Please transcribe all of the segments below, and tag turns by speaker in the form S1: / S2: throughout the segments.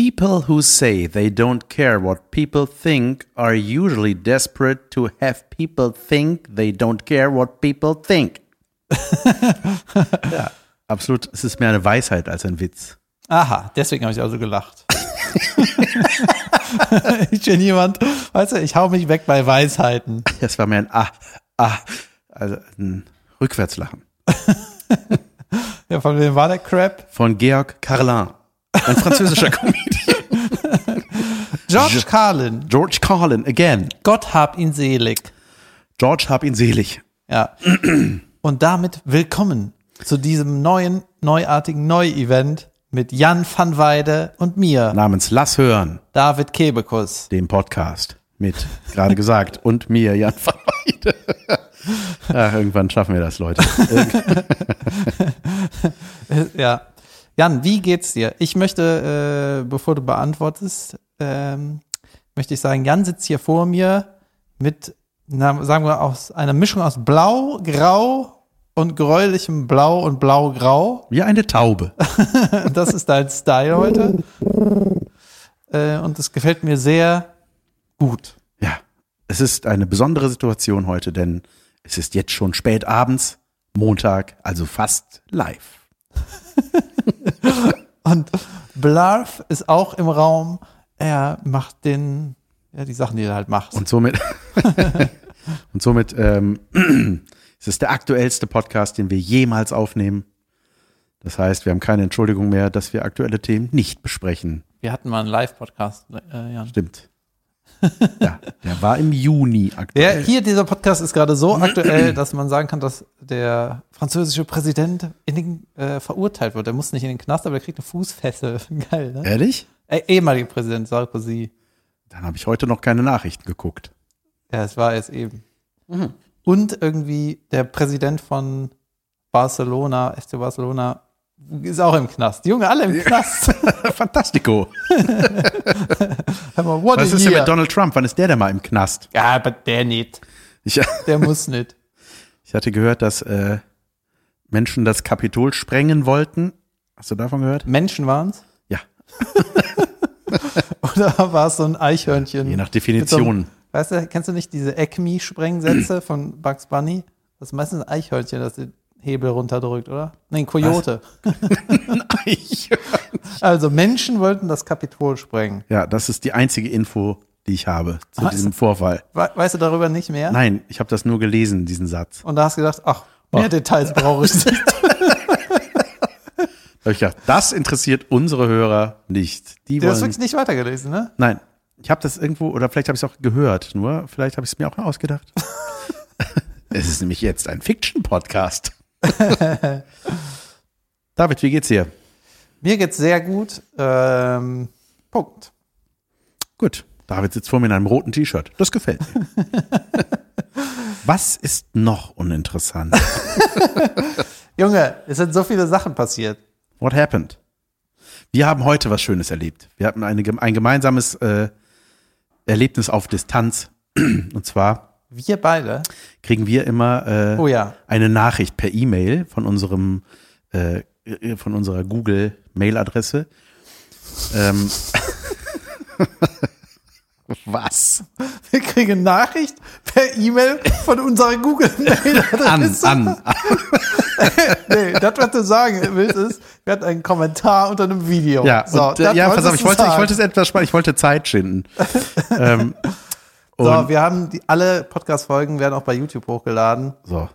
S1: People who say they don't care what people think are usually desperate to have people think they don't care what people think. ja, absolut. Es ist mehr eine Weisheit als ein Witz.
S2: Aha, deswegen habe ich also gelacht. ich bin jemand, weißt du, ich hau mich weg bei Weisheiten.
S1: Das war mehr ein Ah, Ah, also ein Rückwärtslachen.
S2: ja, von wem war der Crap?
S1: Von Georg Carlin, ein französischer Comedian.
S2: George Carlin.
S1: George Carlin, again.
S2: Gott hab ihn selig.
S1: George hab ihn selig.
S2: Ja. Und damit willkommen zu diesem neuen, neuartigen Neu-Event mit Jan van Weide und mir.
S1: Namens Lass hören.
S2: David Kebekus.
S1: Dem Podcast. Mit, gerade gesagt, und mir, Jan van Weide. Ach, irgendwann schaffen wir das, Leute.
S2: ja. Jan, wie geht's dir? Ich möchte, äh, bevor du beantwortest, ähm, möchte ich sagen, Jan sitzt hier vor mir mit, na, sagen wir, aus einer Mischung aus Blau, Grau und gräulichem Blau und Blau-Grau.
S1: Wie eine Taube.
S2: das ist dein Style heute. Äh, und es gefällt mir sehr gut.
S1: Ja, es ist eine besondere Situation heute, denn es ist jetzt schon spät abends, Montag, also fast live.
S2: Und Blarf ist auch im Raum. Er macht den, ja, die Sachen, die er halt macht.
S1: Und somit, und somit ähm, es ist der aktuellste Podcast, den wir jemals aufnehmen. Das heißt, wir haben keine Entschuldigung mehr, dass wir aktuelle Themen nicht besprechen.
S2: Wir hatten mal einen Live-Podcast, äh, Jan.
S1: Stimmt. Ja, der war im Juni aktuell.
S2: Der, hier, dieser Podcast ist gerade so aktuell, dass man sagen kann, dass der französische Präsident in den, äh, verurteilt wird. Er muss nicht in den Knast, aber er kriegt eine Fußfessel. Geil, ne?
S1: Ehrlich?
S2: Äh, ehemaliger Präsident Sarkozy.
S1: Dann habe ich heute noch keine Nachrichten geguckt.
S2: Ja, es war es eben. Mhm. Und irgendwie der Präsident von Barcelona, FC Barcelona, ist auch im Knast. Die Junge, alle im Knast.
S1: Fantastico.
S2: mal,
S1: Was ist denn mit Donald Trump? Wann ist der denn mal im Knast?
S2: Ja, aber der nicht.
S1: Ich,
S2: der muss nicht.
S1: Ich hatte gehört, dass äh, Menschen das Kapitol sprengen wollten. Hast du davon gehört?
S2: Menschen waren es?
S1: Ja.
S2: Oder war es so ein Eichhörnchen?
S1: Je nach Definition.
S2: So weißt du, kennst du nicht diese Acme-Sprengsätze von Bugs Bunny? Das ist meistens ein Eichhörnchen, das den Hebel runterdrückt, oder? Nein, Coyote. Also Menschen wollten das Kapitol sprengen.
S1: Ja, das ist die einzige Info, die ich habe zu
S2: Was?
S1: diesem Vorfall.
S2: Weißt du darüber nicht mehr?
S1: Nein, ich habe das nur gelesen, diesen Satz.
S2: Und da hast du gedacht, ach, mehr
S1: Oh.
S2: Details brauche ich nicht.
S1: Da ich gedacht, das interessiert unsere Hörer nicht. Die
S2: Du hast
S1: wollen.
S2: wirklich nicht weitergelesen, ne?
S1: Nein, ich habe das irgendwo oder vielleicht habe ich es auch gehört. Nur vielleicht habe ich es mir auch ausgedacht. es ist nämlich jetzt ein Fiction-Podcast. David, wie geht's dir?
S2: Mir geht's sehr gut. Ähm, Punkt.
S1: Gut. David sitzt vor mir in einem roten T-Shirt. Das gefällt mir. Was ist noch uninteressant?
S2: Junge, es sind so viele Sachen passiert.
S1: What happened? Wir haben heute was Schönes erlebt. Wir hatten eine, ein gemeinsames äh, Erlebnis auf Distanz. Und zwar
S2: Wir beide.
S1: kriegen wir immer äh,
S2: Oh ja.
S1: eine Nachricht per E-Mail von unserem äh, von unserer Google Mail-Adresse. Ähm, was?
S2: Wir kriegen Nachricht per E-Mail von unserer
S1: An,
S2: Google-Mail-Adresse.
S1: an, an.
S2: nee, das, was du sagen willst, ist, wir hatten einen Kommentar unter einem Video.
S1: Ja,
S2: so,
S1: und, äh, ja, pass auf, ich wollte, ich wollte es etwas spannend, ich wollte Zeit schinden. ähm,
S2: So,
S1: und,
S2: wir haben die, alle Podcast-Folgen werden auch bei YouTube hochgeladen.
S1: so,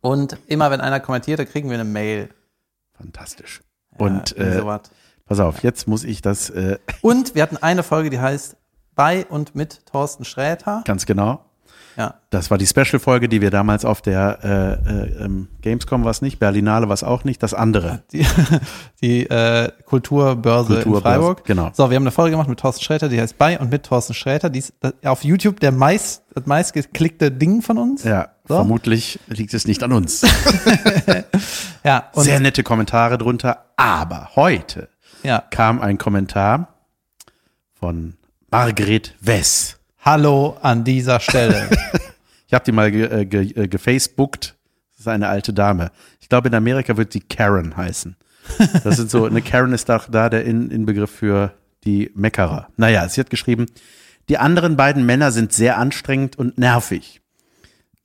S2: Und immer wenn einer kommentiert, dann kriegen wir eine Mail.
S1: fantastisch. Und
S2: Ja, irgendwie
S1: äh, pass auf, jetzt muss ich das äh,
S2: Und wir hatten eine Folge, die heißt Bei und mit Thorsten Sträter.
S1: ganz genau.
S2: Ja.
S1: Das war die Special-Folge, die wir damals auf der äh, äh, ähm, Gamescom war es nicht, Berlinale war es auch nicht, das andere.
S2: Die, die äh, Kulturbörse, in
S1: Kulturbörse,
S2: Freiburg.
S1: genau.
S2: So, wir haben eine Folge gemacht mit Thorsten Sträter, die heißt Bei und mit Thorsten Sträter. Die ist auf YouTube der meist, das meistgeklickte Ding von uns.
S1: Ja,
S2: So.
S1: vermutlich liegt es nicht an uns.
S2: Ja, und
S1: Sehr nette Kommentare drunter, aber heute
S2: ja.
S1: kam ein Kommentar von Margret Wess.
S2: Hallo an dieser Stelle.
S1: Ich habe die mal ge, äh, ge, äh, gefacebookt. Das ist eine alte Dame. Ich glaube, in Amerika wird sie Karen heißen. Das sind so, eine Karen ist doch da der In Inbegriff für die Meckerer. Naja, sie hat geschrieben, die anderen beiden Männer sind sehr anstrengend und nervig.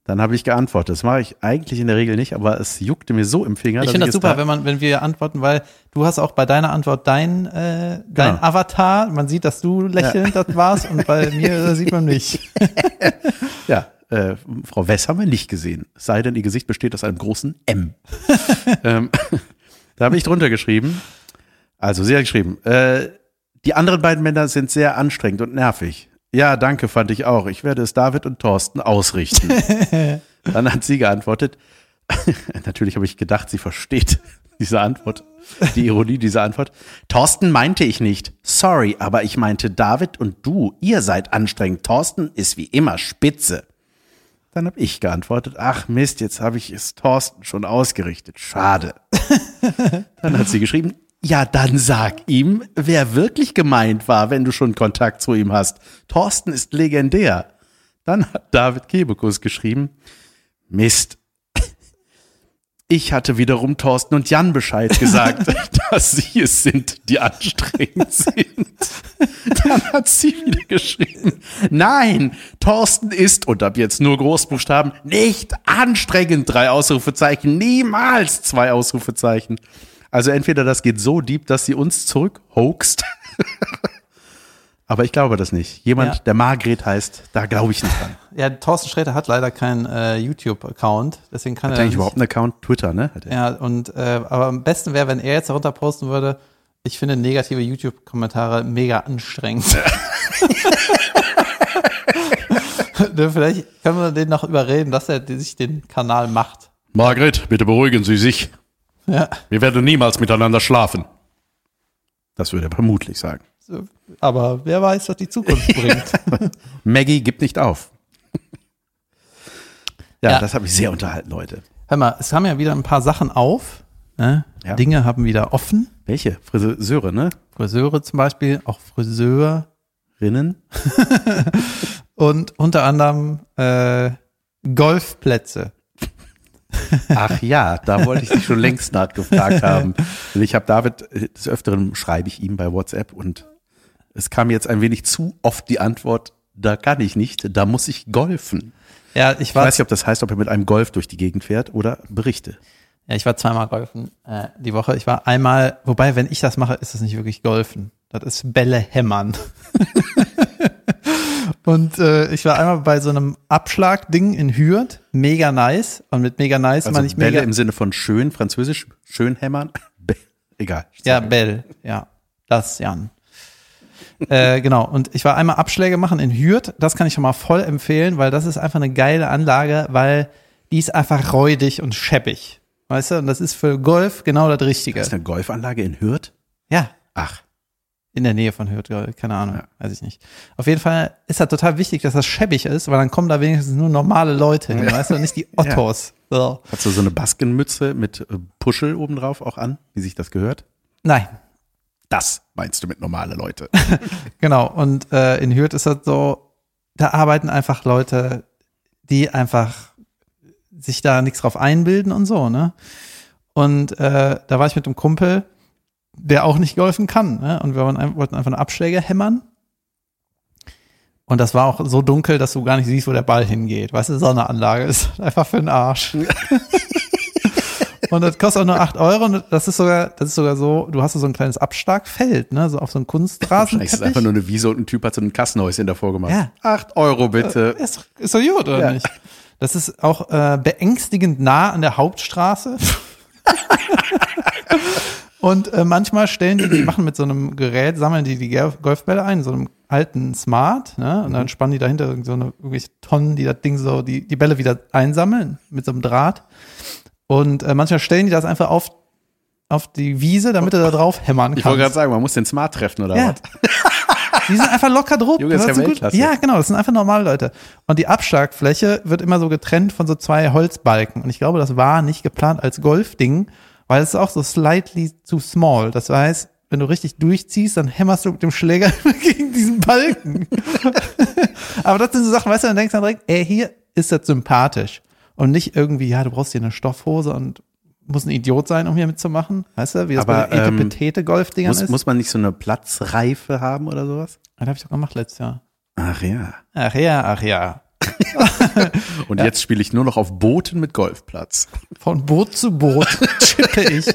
S1: Dann habe ich geantwortet. Das mache ich eigentlich in der Regel nicht, aber es juckte mir so im Finger.
S2: Ich finde das super,
S1: da-
S2: wenn man, wenn wir antworten, weil du hast auch bei deiner Antwort dein, äh, dein
S1: Genau.
S2: Avatar. Man sieht, dass du lächelnd das warst und bei mir sieht man nicht.
S1: Ja, äh, Frau Wess haben wir nicht gesehen. Es sei denn, ihr Gesicht besteht aus einem großen M. ähm, da habe ich drunter geschrieben. Also, sie hat geschrieben, äh, die anderen beiden Männer sind sehr anstrengend und nervig. Ja, danke, fand ich auch. Ich werde es David und Thorsten ausrichten. Dann hat sie geantwortet. Natürlich habe ich gedacht, sie versteht diese Antwort, die Ironie dieser Antwort. Thorsten meinte ich nicht. Sorry, aber ich meinte David und du, ihr seid anstrengend. Thorsten ist wie immer spitze. Dann habe ich geantwortet, ach Mist, jetzt habe ich es Thorsten schon ausgerichtet. Schade. Dann hat sie geschrieben, ja, dann sag ihm, wer wirklich gemeint war, wenn du schon Kontakt zu ihm hast. Thorsten ist legendär. Dann hat David Kebekus geschrieben, Mist. Ich hatte wiederum Thorsten und Jan Bescheid gesagt, dass sie es sind, die anstrengend sind. Dann hat sie wieder geschrieben, nein, Thorsten ist, und ab jetzt nur Großbuchstaben, nicht anstrengend, drei Ausrufezeichen, niemals zwei Ausrufezeichen. Also entweder das geht so deep, dass sie uns zurück hoaxt. Aber ich glaube das nicht. Jemand,
S2: Ja.
S1: der Margret heißt, da glaube ich nicht dran.
S2: Ja, Thorsten Sträter hat leider keinen äh, YouTube-Account, deswegen kann
S1: Hat
S2: er
S1: eigentlich
S2: nicht,
S1: überhaupt einen Account? Twitter, ne? Hat er.
S2: Ja, und äh, aber am besten wäre, wenn er jetzt darunter posten würde, ich finde negative YouTube-Kommentare mega anstrengend. Ne, Vielleicht können wir den noch überreden, dass er sich den Kanal macht.
S1: Margret, bitte beruhigen Sie sich.
S2: Ja,
S1: Wir werden niemals miteinander schlafen. Das würde er vermutlich sagen.
S2: aber wer weiß, was die Zukunft bringt.
S1: Maggie gibt nicht auf. ja,
S2: Ja.
S1: das hat mich sehr unterhalten, Leute.
S2: Hör mal, es haben ja wieder ein paar Sachen auf. Ne?
S1: Ja.
S2: Dinge haben wieder offen.
S1: Welche? Friseure, ne?
S2: Friseure zum Beispiel, auch Friseur.
S1: Rinnen?
S2: Und unter anderem äh, Golfplätze.
S1: Ach ja, da wollte ich dich schon längst nachgefragt haben. Ich habe David, äh, des Öfteren schreibe ich ihm bei WhatsApp und es kam jetzt ein wenig zu oft die Antwort, da kann ich nicht, da muss ich golfen.
S2: Ja, ich
S1: Ich
S2: war,
S1: weiß nicht, ob das heißt, ob er mit einem Golf durch die Gegend fährt oder Berichte.
S2: ja, ich war zweimal golfen äh, die Woche. Ich war einmal, wobei, wenn ich das mache, ist das nicht wirklich golfen. Das ist Bälle hämmern. Und äh, ich war einmal bei so einem Abschlagding in Hürth, mega nice. Und mit mega nice
S1: Also
S2: meine ich
S1: Bälle
S2: mega.
S1: im Sinne von schön, französisch, schön hämmern. Be- Egal.
S2: Ja, Bell, ja. Das, Jan. äh, genau. Und ich war einmal Abschläge machen in Hürth. Das kann ich schon mal voll empfehlen, weil das ist einfach eine geile Anlage, weil die ist einfach räudig und scheppig. Weißt du? Und das ist für Golf genau das Richtige.
S1: ist eine Golfanlage in Hürth?
S2: Ja.
S1: Ach,
S2: In der Nähe von Hürth, keine Ahnung,
S1: Ja.
S2: weiß ich nicht. Auf jeden Fall ist das total wichtig, dass das scheppig ist, weil dann kommen da wenigstens nur normale Leute hin, weißt du, nicht die Ottos. So.
S1: hast du so eine Baskenmütze mit äh, Puschel obendrauf auch an, wie sich das gehört?
S2: Nein,
S1: Das meinst du mit normale Leute.
S2: Genau, und äh, in Hürth ist das so, da arbeiten einfach Leute, die einfach sich da nichts drauf einbilden und so, ne? Und äh, da war ich mit einem Kumpel, der auch nicht golfen kann, ne? Und wir wollten einfach eine Abschläge hämmern. Und das war auch so dunkel, dass du gar nicht siehst, wo der Ball hingeht. Weißt du, Sonneanlage ist einfach für den Arsch. Und das kostet auch nur 8 Euro und das ist sogar, das ist sogar so, du hast so ein kleines Abschlagfeld, ne, so auf so einem Kunstrasen.
S1: Wahrscheinlich ist einfach nur eine Wiese und ein Typ hat so ein Kassenhäuschen davor gemacht.
S2: Ja.
S1: Acht Euro bitte.
S2: Ist, doch- ist doch gut, oder
S1: Ja.
S2: nicht? Das ist auch äh, beängstigend nah an der Hauptstraße. Und äh, manchmal stellen die, die machen mit so einem Gerät, sammeln die die Golf- Golfbälle ein, so einem alten Smart, ne? Und dann spannen die dahinter so eine irgendwelche Tonnen, die das Ding so, die, die Bälle wieder einsammeln mit so einem Draht. Und äh, manchmal stellen die das einfach auf, auf die Wiese, damit du da drauf hämmern
S1: Ich wollte gerade sagen, man muss den Smart treffen oder
S2: Ja.
S1: was?
S2: Die sind einfach locker drauf.
S1: Junge, ist
S2: Das
S1: ja
S2: sind gut-. Ja, genau, das sind einfach normale Leute. Und die Abschlagfläche wird immer so getrennt von so zwei Holzbalken. Und ich glaube, das war nicht geplant als Golfding, weil es ist auch so slightly too small. Das heißt, wenn du richtig durchziehst, dann hämmerst du mit dem Schläger gegen diesen Balken. Aber das sind so Sachen, weißt du, dann denkst du dann direkt, ey, hier ist das sympathisch. Und nicht irgendwie, ja, du brauchst hier eine Stoffhose und muss ein Idiot sein, um hier mitzumachen. Weißt du, wie das
S1: Aber,
S2: bei den
S1: ähm,
S2: Etepetete-Golfdingern
S1: Muss,
S2: ist?
S1: muss man nicht so eine Platzreife haben oder sowas?
S2: das habe ich doch gemacht letztes Jahr.
S1: Ach ja.
S2: Ach ja, ach ja.
S1: Und jetzt spiele ich nur noch auf Booten mit Golfplatz.
S2: Von Boot zu Boot chippe ich.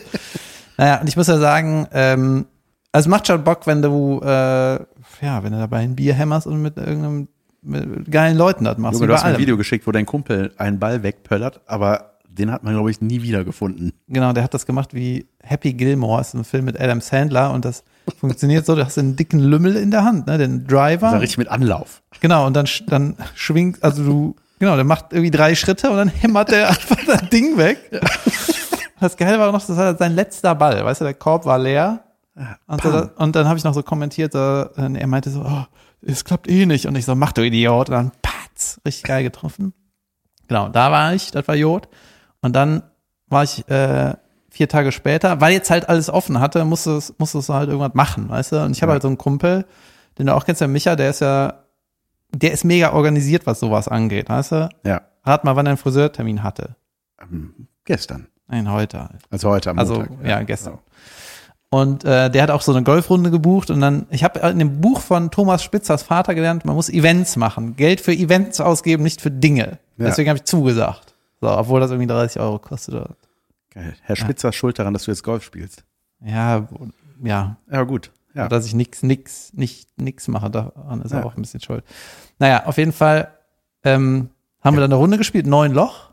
S2: Naja, und ich muss ja sagen, ähm, also es macht schon Bock, wenn du, äh, ja, wenn du dabei ein Bier hämmerst und mit irgendeinem mit geilen Leuten das machst.
S1: Junge, du hast mir ein. Video geschickt, wo dein Kumpel einen Ball wegpöllert, aber den hat man, glaube ich, nie wieder gefunden.
S2: Genau, der hat das gemacht wie Happy Gilmore, ist ein Film mit Adam Sandler und das funktioniert so, du hast einen dicken Lümmel in der Hand, ne, den Driver.
S1: War richtig mit Anlauf.
S2: Genau, und dann, dann schwingt, also du, genau, der macht irgendwie drei Schritte und dann hämmert der einfach das Ding weg. Das Geile war noch, das war sein letzter Ball, weißt du, der Korb war leer. Und, so, und dann habe ich noch so kommentiert, äh, er meinte so, oh, es klappt eh nicht. Und ich so, mach du Idiot. Und dann patz, richtig geil getroffen. Genau, da war ich, das war Jod. Und dann war ich äh, vier Tage später, weil jetzt halt alles offen hatte, musste es, musste es halt irgendwas machen, weißt du? Und ich habe
S1: Ja.
S2: halt so einen Kumpel, den du auch kennst, der Micha, der ist ja, der ist mega organisiert, was sowas angeht, weißt du?
S1: Ja.
S2: Rat mal, wann er einen Friseurtermin hatte.
S1: Ähm, gestern.
S2: Nein, heute halt.
S1: Also heute am
S2: Also,
S1: Montag.
S2: ja, gestern. Und äh, der hat auch so eine Golfrunde gebucht und dann, ich habe in dem Buch von Thomas Spitzers Vater gelernt, man muss Events machen. Geld für Events ausgeben, nicht für Dinge.
S1: Ja.
S2: Deswegen habe ich zugesagt. So, obwohl das irgendwie 30 Euro kostet.
S1: Geil. Herr Spitzer ist schuld daran, dass du jetzt Golf spielst.
S2: Ja, ja,
S1: Ja, gut. Ja.
S2: dass ich nix, nix, nicht nix mache, daran ist er
S1: Ja.
S2: auch ein bisschen schuld. Naja, auf jeden Fall ähm, haben wir dann eine Runde gespielt, neun Loch,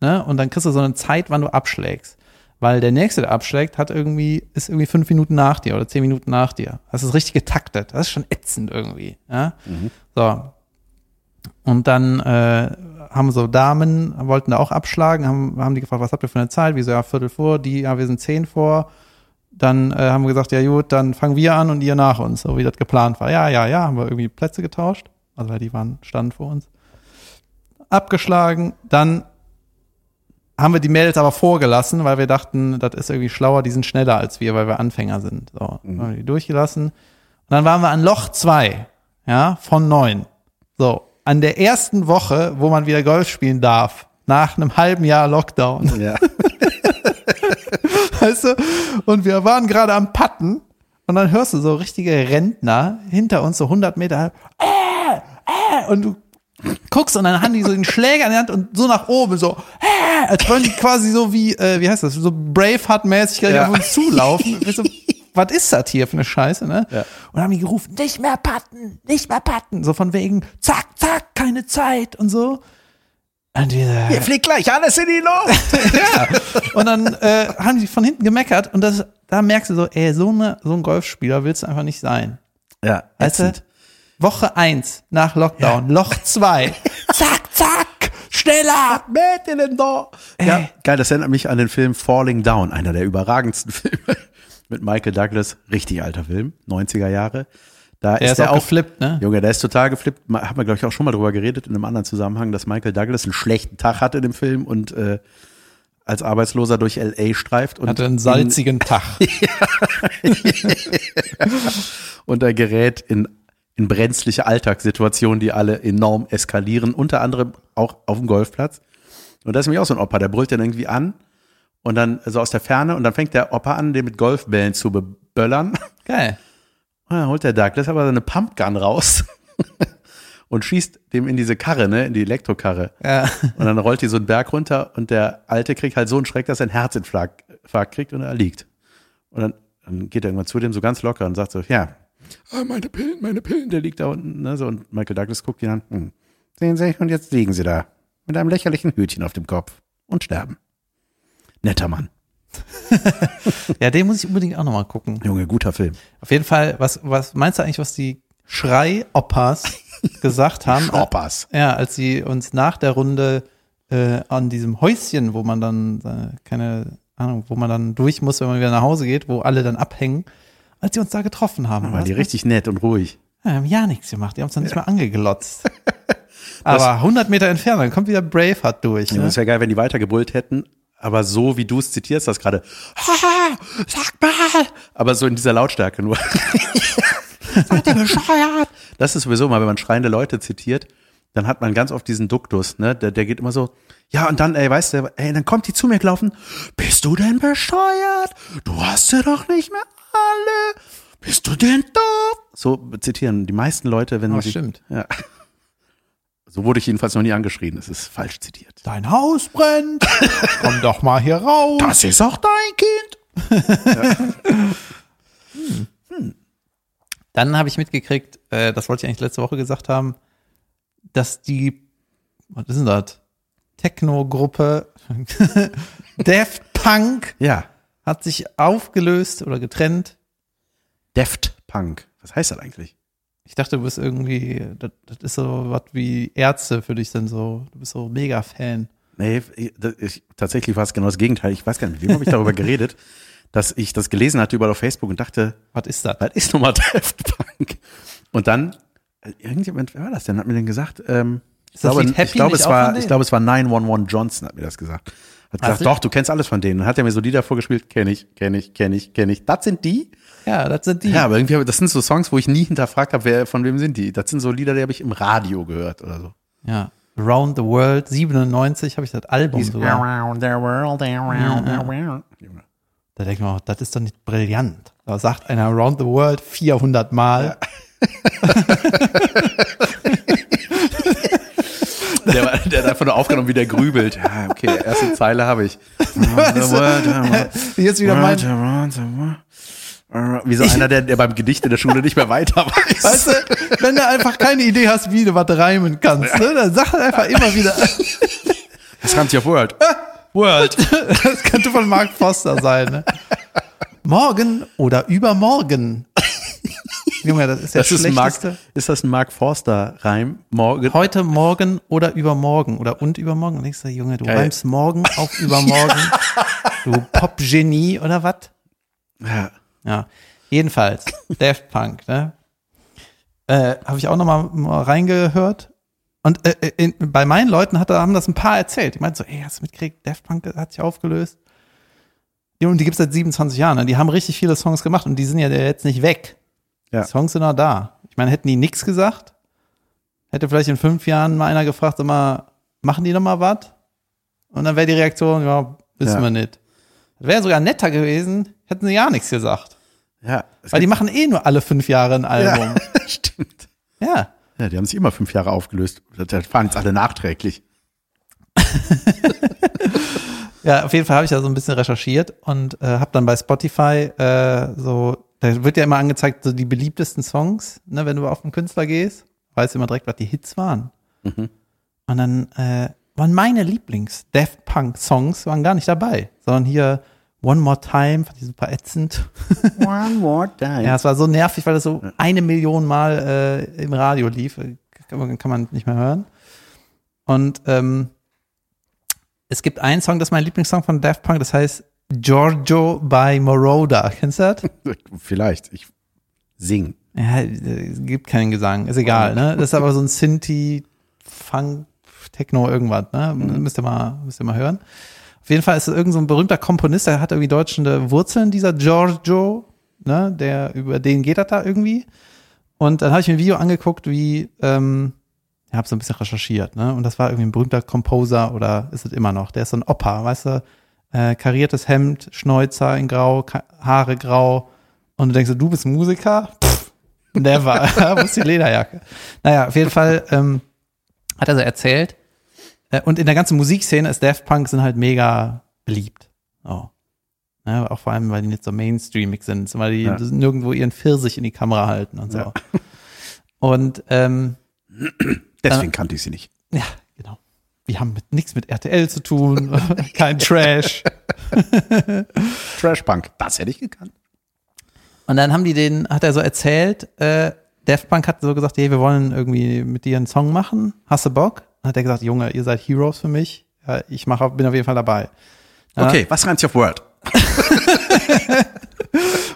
S2: ne? Und dann kriegst du so eine Zeit, wann du abschlägst. Weil der nächste, der abschlägt, hat irgendwie, ist irgendwie fünf Minuten nach dir oder zehn Minuten nach dir. Das ist richtig getaktet. Das ist schon ätzend irgendwie. Ja? So. Und dann äh, haben so Damen, wollten da auch abschlagen, haben, haben die gefragt, was habt ihr für eine Zeit? Wie so, ja, Viertel vor, die, ja, wir sind zehn vor. Dann äh, haben wir gesagt, ja gut, dann fangen wir an und ihr nach uns, so wie das geplant war. Ja, ja, ja, haben wir irgendwie Plätze getauscht. Also weil die waren, standen vor uns. Abgeschlagen, dann haben wir die Mädels aber vorgelassen, weil wir dachten, das ist irgendwie schlauer, die sind schneller als wir, weil wir Anfänger sind. So, haben wir die durchgelassen. Und dann waren wir an Loch zwei, ja, von neun. So, an der ersten Woche, wo man wieder Golf spielen darf, nach einem halben Jahr Lockdown.
S1: ja.
S2: Weißt du? Und wir waren gerade am Patten und dann hörst du so richtige Rentner hinter uns, so 100 Meter, äh, äh, und du guckst und dann haben die so den Schläger in der Hand und so nach oben, so, äh, als wollen die quasi so wie, äh, wie heißt das, so Braveheart-mäßig
S1: Ja.
S2: auf uns zulaufen. Weißt du, was ist das hier für eine Scheiße, ne?
S1: Ja.
S2: Und haben die gerufen, nicht mehr patten, nicht mehr patten. So von wegen, zack, zack, keine Zeit und so. Und wir,
S1: Hier fliegt gleich alles in die Luft.
S2: und dann äh, haben die von hinten gemeckert und das, da merkst du so, ey, so, eine, so ein Golfspieler willst du einfach nicht sein.
S1: ja,
S2: Weißt du? Woche eins nach Lockdown, Loch zwei, zack, zack, schneller.
S1: Mädchen da. Ja, geil, das erinnert mich an den Film Falling Down, einer der überragendsten Filme mit Michael Douglas. Richtig alter Film, 90er Jahre. Da
S2: Er
S1: ist
S2: ist
S1: er
S2: auch geflippt, ne?
S1: Junge, der ist total geflippt. Haben wir, glaube ich, auch schon mal drüber geredet in einem anderen Zusammenhang, dass Michael Douglas einen schlechten Tag hatte in dem Film und äh, als Arbeitsloser durch L.A. streift und,
S2: Hatte einen salzigen Tag.
S1: und er gerät in, in brenzliche Alltagssituationen, die alle enorm eskalieren, unter anderem auch auf dem Golfplatz. Und da ist nämlich auch so ein Opa, der brüllt dann irgendwie an und dann so aus der Ferne und dann fängt der Opa an, den mit Golfbällen zu beböllern.
S2: Geil.
S1: Und dann holt der Douglas aber seine Pumpgun raus und schießt dem in diese Karre, ne, in die Elektrokarre.
S2: Ja.
S1: Und dann rollt die so einen Berg runter und der Alte kriegt halt so einen Schreck, dass er einen Herzinfarkt Infarkt kriegt und er liegt. Und dann, dann geht er irgendwann zu dem so ganz locker und sagt so, ja, ah, meine Pillen, meine Pillen, der liegt da unten. Ne, so, und Michael Douglas guckt ihn an, hm, sehen Sie, und jetzt liegen Sie da mit einem lächerlichen Hütchen auf dem Kopf und sterben. Netter Mann.
S2: ja, den muss ich unbedingt auch nochmal gucken.
S1: Junge, guter Film.
S2: Auf jeden Fall, was, was meinst du eigentlich, was die Schrei-Oppas gesagt haben?
S1: Schroppers.
S2: Ja, als sie uns nach der Runde äh, an diesem Häuschen, wo man dann, äh, keine Ahnung, wo man dann durch muss, wenn man wieder nach Hause geht, wo alle dann abhängen, als sie uns da getroffen haben.
S1: Waren die richtig nett und ruhig.
S2: Ja, haben ja nichts gemacht, die haben uns dann nicht mal angeglotzt. Aber 100 Meter entfernt, dann kommt wieder Braveheart durch.
S1: Ja,
S2: Ne?
S1: das wäre geil, wenn die weitergebrüllt hätten, aber so wie du es zitierst, das gerade, sag mal, aber so in dieser Lautstärke nur. Seid ihr bescheuert? Das ist sowieso mal, wenn man schreiende Leute zitiert, dann hat man ganz oft diesen Duktus, ne? Der, der geht immer so, ja, und dann, ey, weißt du, ey, dann kommt die zu mir gelaufen, bist du denn besteuert? Du hast sie doch nicht mehr alle. Bist du denn doof? So zitieren die meisten Leute, wenn
S2: Aber
S1: sie.
S2: stimmt.
S1: Ja. So wurde ich jedenfalls noch nie angeschrien. Es ist falsch zitiert.
S2: Dein Haus brennt. Komm doch mal hier raus.
S1: Das ist auch dein Kind.
S2: Dann habe ich mitgekriegt, äh, das wollte ich eigentlich letzte Woche gesagt haben, dass die, was ist denn das? Techno-Gruppe Daft Punk
S1: Ja.
S2: hat sich aufgelöst oder getrennt.
S1: Deft Punk. Was heißt das eigentlich?
S2: Ich dachte, du bist irgendwie, das, das ist so was wie Ärzte für dich sind so, du bist so mega Fan.
S1: Nee, ich, tatsächlich war es genau das Gegenteil. Ich weiß gar nicht, mit wem habe ich darüber geredet, dass ich das gelesen hatte überall auf Facebook und dachte,
S2: Was ist das?
S1: was ist nochmal Daft Punk? Und dann, äh, irgendjemand, wer war das denn, hat mir denn gesagt, ähm, ich, glaube, ich glaube, es war, ich glaube, es war 911 Johnson hat mir das gesagt. Hat gesagt,
S2: du?
S1: doch, du kennst alles von denen. Dann hat er mir so Lieder vorgespielt, kenne ich, kenne ich, kenne ich, kenne ich. Das sind die?
S2: Ja, das sind die.
S1: Ja, aber irgendwie, das sind so Songs, wo ich nie hinterfragt habe, wer, von wem sind die. Das sind so Lieder, die habe ich im Radio gehört oder so.
S2: Ja. Around the World 97 habe ich das Album sogar.
S1: Around the world, around the world.
S2: Da denke ich mir auch, das ist doch nicht brillant. Da sagt einer Around the World 400 Mal.
S1: Der, war- der hat einfach nur aufgenommen, wie der grübelt. Ja, okay, erste Zeile habe ich.
S2: Jetzt wieder mein,
S1: Wie so einer, der, der beim Gedicht in der Schule nicht mehr weiter weiß.
S2: weißt du, wenn du einfach keine Idee hast, wie du was reimen kannst, ne, dann sag halt einfach immer wieder
S1: Das reimt sich auf World.
S2: World. Das könnte von Mark Foster sein, ne? Morgen oder übermorgen. Junge, das ist der
S1: Das ist, Mark, ist das ein Mark Forster-Reim? Morgen.
S2: Heute, morgen oder übermorgen oder und übermorgen. Und denkst du, Junge, du
S1: Geil.
S2: reimst morgen auf übermorgen. Du Pop-Genie oder was?
S1: Ja.
S2: Ja, jedenfalls, Daft Punk, ne? Äh, Habe ich auch noch mal, reingehört. Und äh, in, bei meinen Leuten hat, haben das ein paar erzählt. Die meinten so, ey, hast du mitgekriegt, Daft Punk hat sich aufgelöst. Und die gibt's seit 27 Jahren. Ne? Die haben richtig viele Songs gemacht und die sind ja jetzt nicht weg.
S1: Ja.
S2: Die Songs sind noch da. Ich meine, hätten die nichts gesagt, hätte vielleicht in fünf Jahren mal einer gefragt, mal, machen die noch mal was? Und dann wäre die Reaktion, ja, wissen
S1: Ja.
S2: wir nicht. Das wäre sogar netter gewesen, hätten sie ja nichts gesagt.
S1: Ja.
S2: Weil die machen eh nur alle fünf Jahre ein Album.
S1: ja. Stimmt.
S2: Ja.
S1: Ja, die haben sich immer fünf Jahre aufgelöst. Das fahren jetzt alle nachträglich.
S2: Ja, auf jeden Fall habe ich da so ein bisschen recherchiert und äh, habe dann bei Spotify äh, so, da wird ja immer angezeigt, so die beliebtesten Songs, ne, wenn du auf einen Künstler gehst, weißt du immer direkt, was die Hits waren. Und dann äh, waren meine Lieblings Daft Punk Songs waren gar nicht dabei, sondern hier One More Time, fand ich super ätzend.
S1: One more time.
S2: Ja, es war so nervig, weil das so eine Million Mal äh, im Radio lief. Kann man, kann man nicht mehr hören. Und ähm, es gibt einen Song, das ist mein Lieblingssong von Daft Punk, das heißt Giorgio by Moroder. Kennst du das?
S1: Vielleicht. Ich sing.
S2: Ja, es gibt keinen Gesang, ist egal, ne? Das ist aber so ein Synthi, Funk, Techno, irgendwas, ne? Müsst ihr mal, müsst ihr mal hören. Auf jeden Fall ist es irgend so ein berühmter Komponist, der hat irgendwie deutsche Wurzeln, dieser Giorgio, ne? Der, über den geht das da irgendwie. Und dann habe ich mir ein Video angeguckt, wie, ähm, ich habe so ein bisschen recherchiert, ne? Und das war irgendwie ein berühmter Composer oder ist es immer noch? Der ist so ein Opa, weißt du? Äh, kariertes Hemd, Schnäuzer in Grau, Ka Haare grau. Und du denkst, so, du bist Musiker? Pff, never. Wo ist die Lederjacke? Naja, auf jeden Fall ähm, hat er so erzählt. Äh, und in der ganzen Musikszene ist Daft Punk sind halt mega beliebt. Oh. Ja, auch vor allem, weil die nicht so mainstreamig sind, weil die
S1: Ja.
S2: nirgendwo ihren Pfirsich in die Kamera halten und so.
S1: Ja.
S2: Und ähm,
S1: Deswegen kannte ich sie nicht.
S2: ja, Wir haben mit, nichts mit RTL zu tun, kein Trash.
S1: Trash Punk. Das hätte ich gekannt.
S2: Und dann haben die den, hat er so erzählt, äh, Daft Punk hat so gesagt, hey, wir wollen irgendwie mit dir einen Song machen. Hast du Bock? Dann hat er gesagt, Junge, ihr seid Heroes für mich. Ja, ich mache, bin auf jeden Fall dabei. Ja.
S1: Okay, was reimt sich auf Word?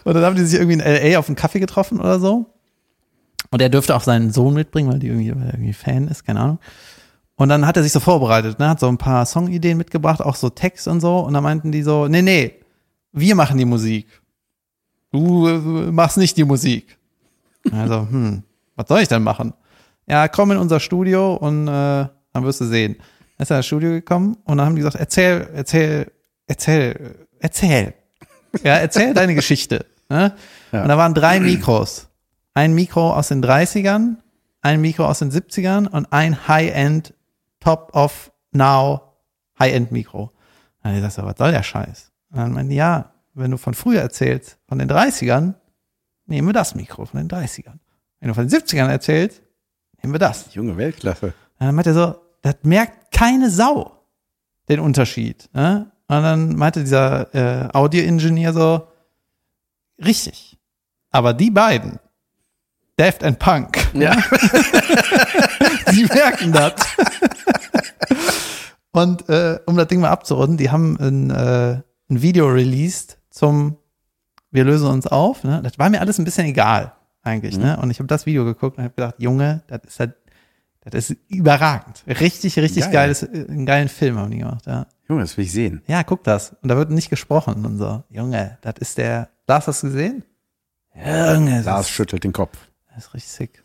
S2: Und dann haben die sich irgendwie in L.A. auf einen Kaffee getroffen oder so. Und er dürfte auch seinen Sohn mitbringen, weil die irgendwie, weil er irgendwie Fan ist, keine Ahnung. Und dann hat er sich so vorbereitet, ne, hat so ein paar Songideen mitgebracht, auch so Text und so. Und dann meinten die so, nee, nee, wir machen die Musik. Du äh, machst nicht die Musik. Also, hm, was soll ich denn machen? ja, komm in unser Studio und äh, dann wirst du sehen. Dann ist er ins Studio gekommen und dann haben die gesagt, erzähl, erzähl, erzähl, erzähl. Ja, erzähl deine Geschichte. Ne?
S1: Ja.
S2: Und da waren drei Mikros. Ein Mikro aus den 30ern, ein Mikro aus den 70ern und ein High-End Top of Now High-End Mikro. Dann ich gesagt, was soll der Scheiß? Und dann meinte, ja, wenn du von früher erzählst, von den 30ern, nehmen wir das Mikro von den 30ern. Wenn du von den 70ern erzählst, nehmen wir das.
S1: Junge Weltklasse.
S2: Und dann meinte er so, das merkt keine Sau, den Unterschied. Ne? Und dann meinte dieser äh, Audio-Ingenieur so, richtig. Aber die beiden, Daft and Punk,
S1: Ja.
S2: die merken das. Und äh, um das Ding mal abzurunden, die haben ein, äh, ein Video released zum Wir lösen uns auf. Ne? Das war mir alles ein bisschen egal eigentlich. Ne? Und ich habe das Video geguckt und habe gedacht, Junge, das ist halt, das ist überragend. Richtig, richtig
S1: Geil.
S2: geiles, äh, einen geilen Film haben die gemacht. Ja.
S1: Junge, das will ich sehen.
S2: ja, guck das. Und da wird nicht gesprochen und so. Junge, das ist der. Lars, hast du gesehen? Junge, das
S1: Lars schüttelt den Kopf.
S2: das ist richtig sick.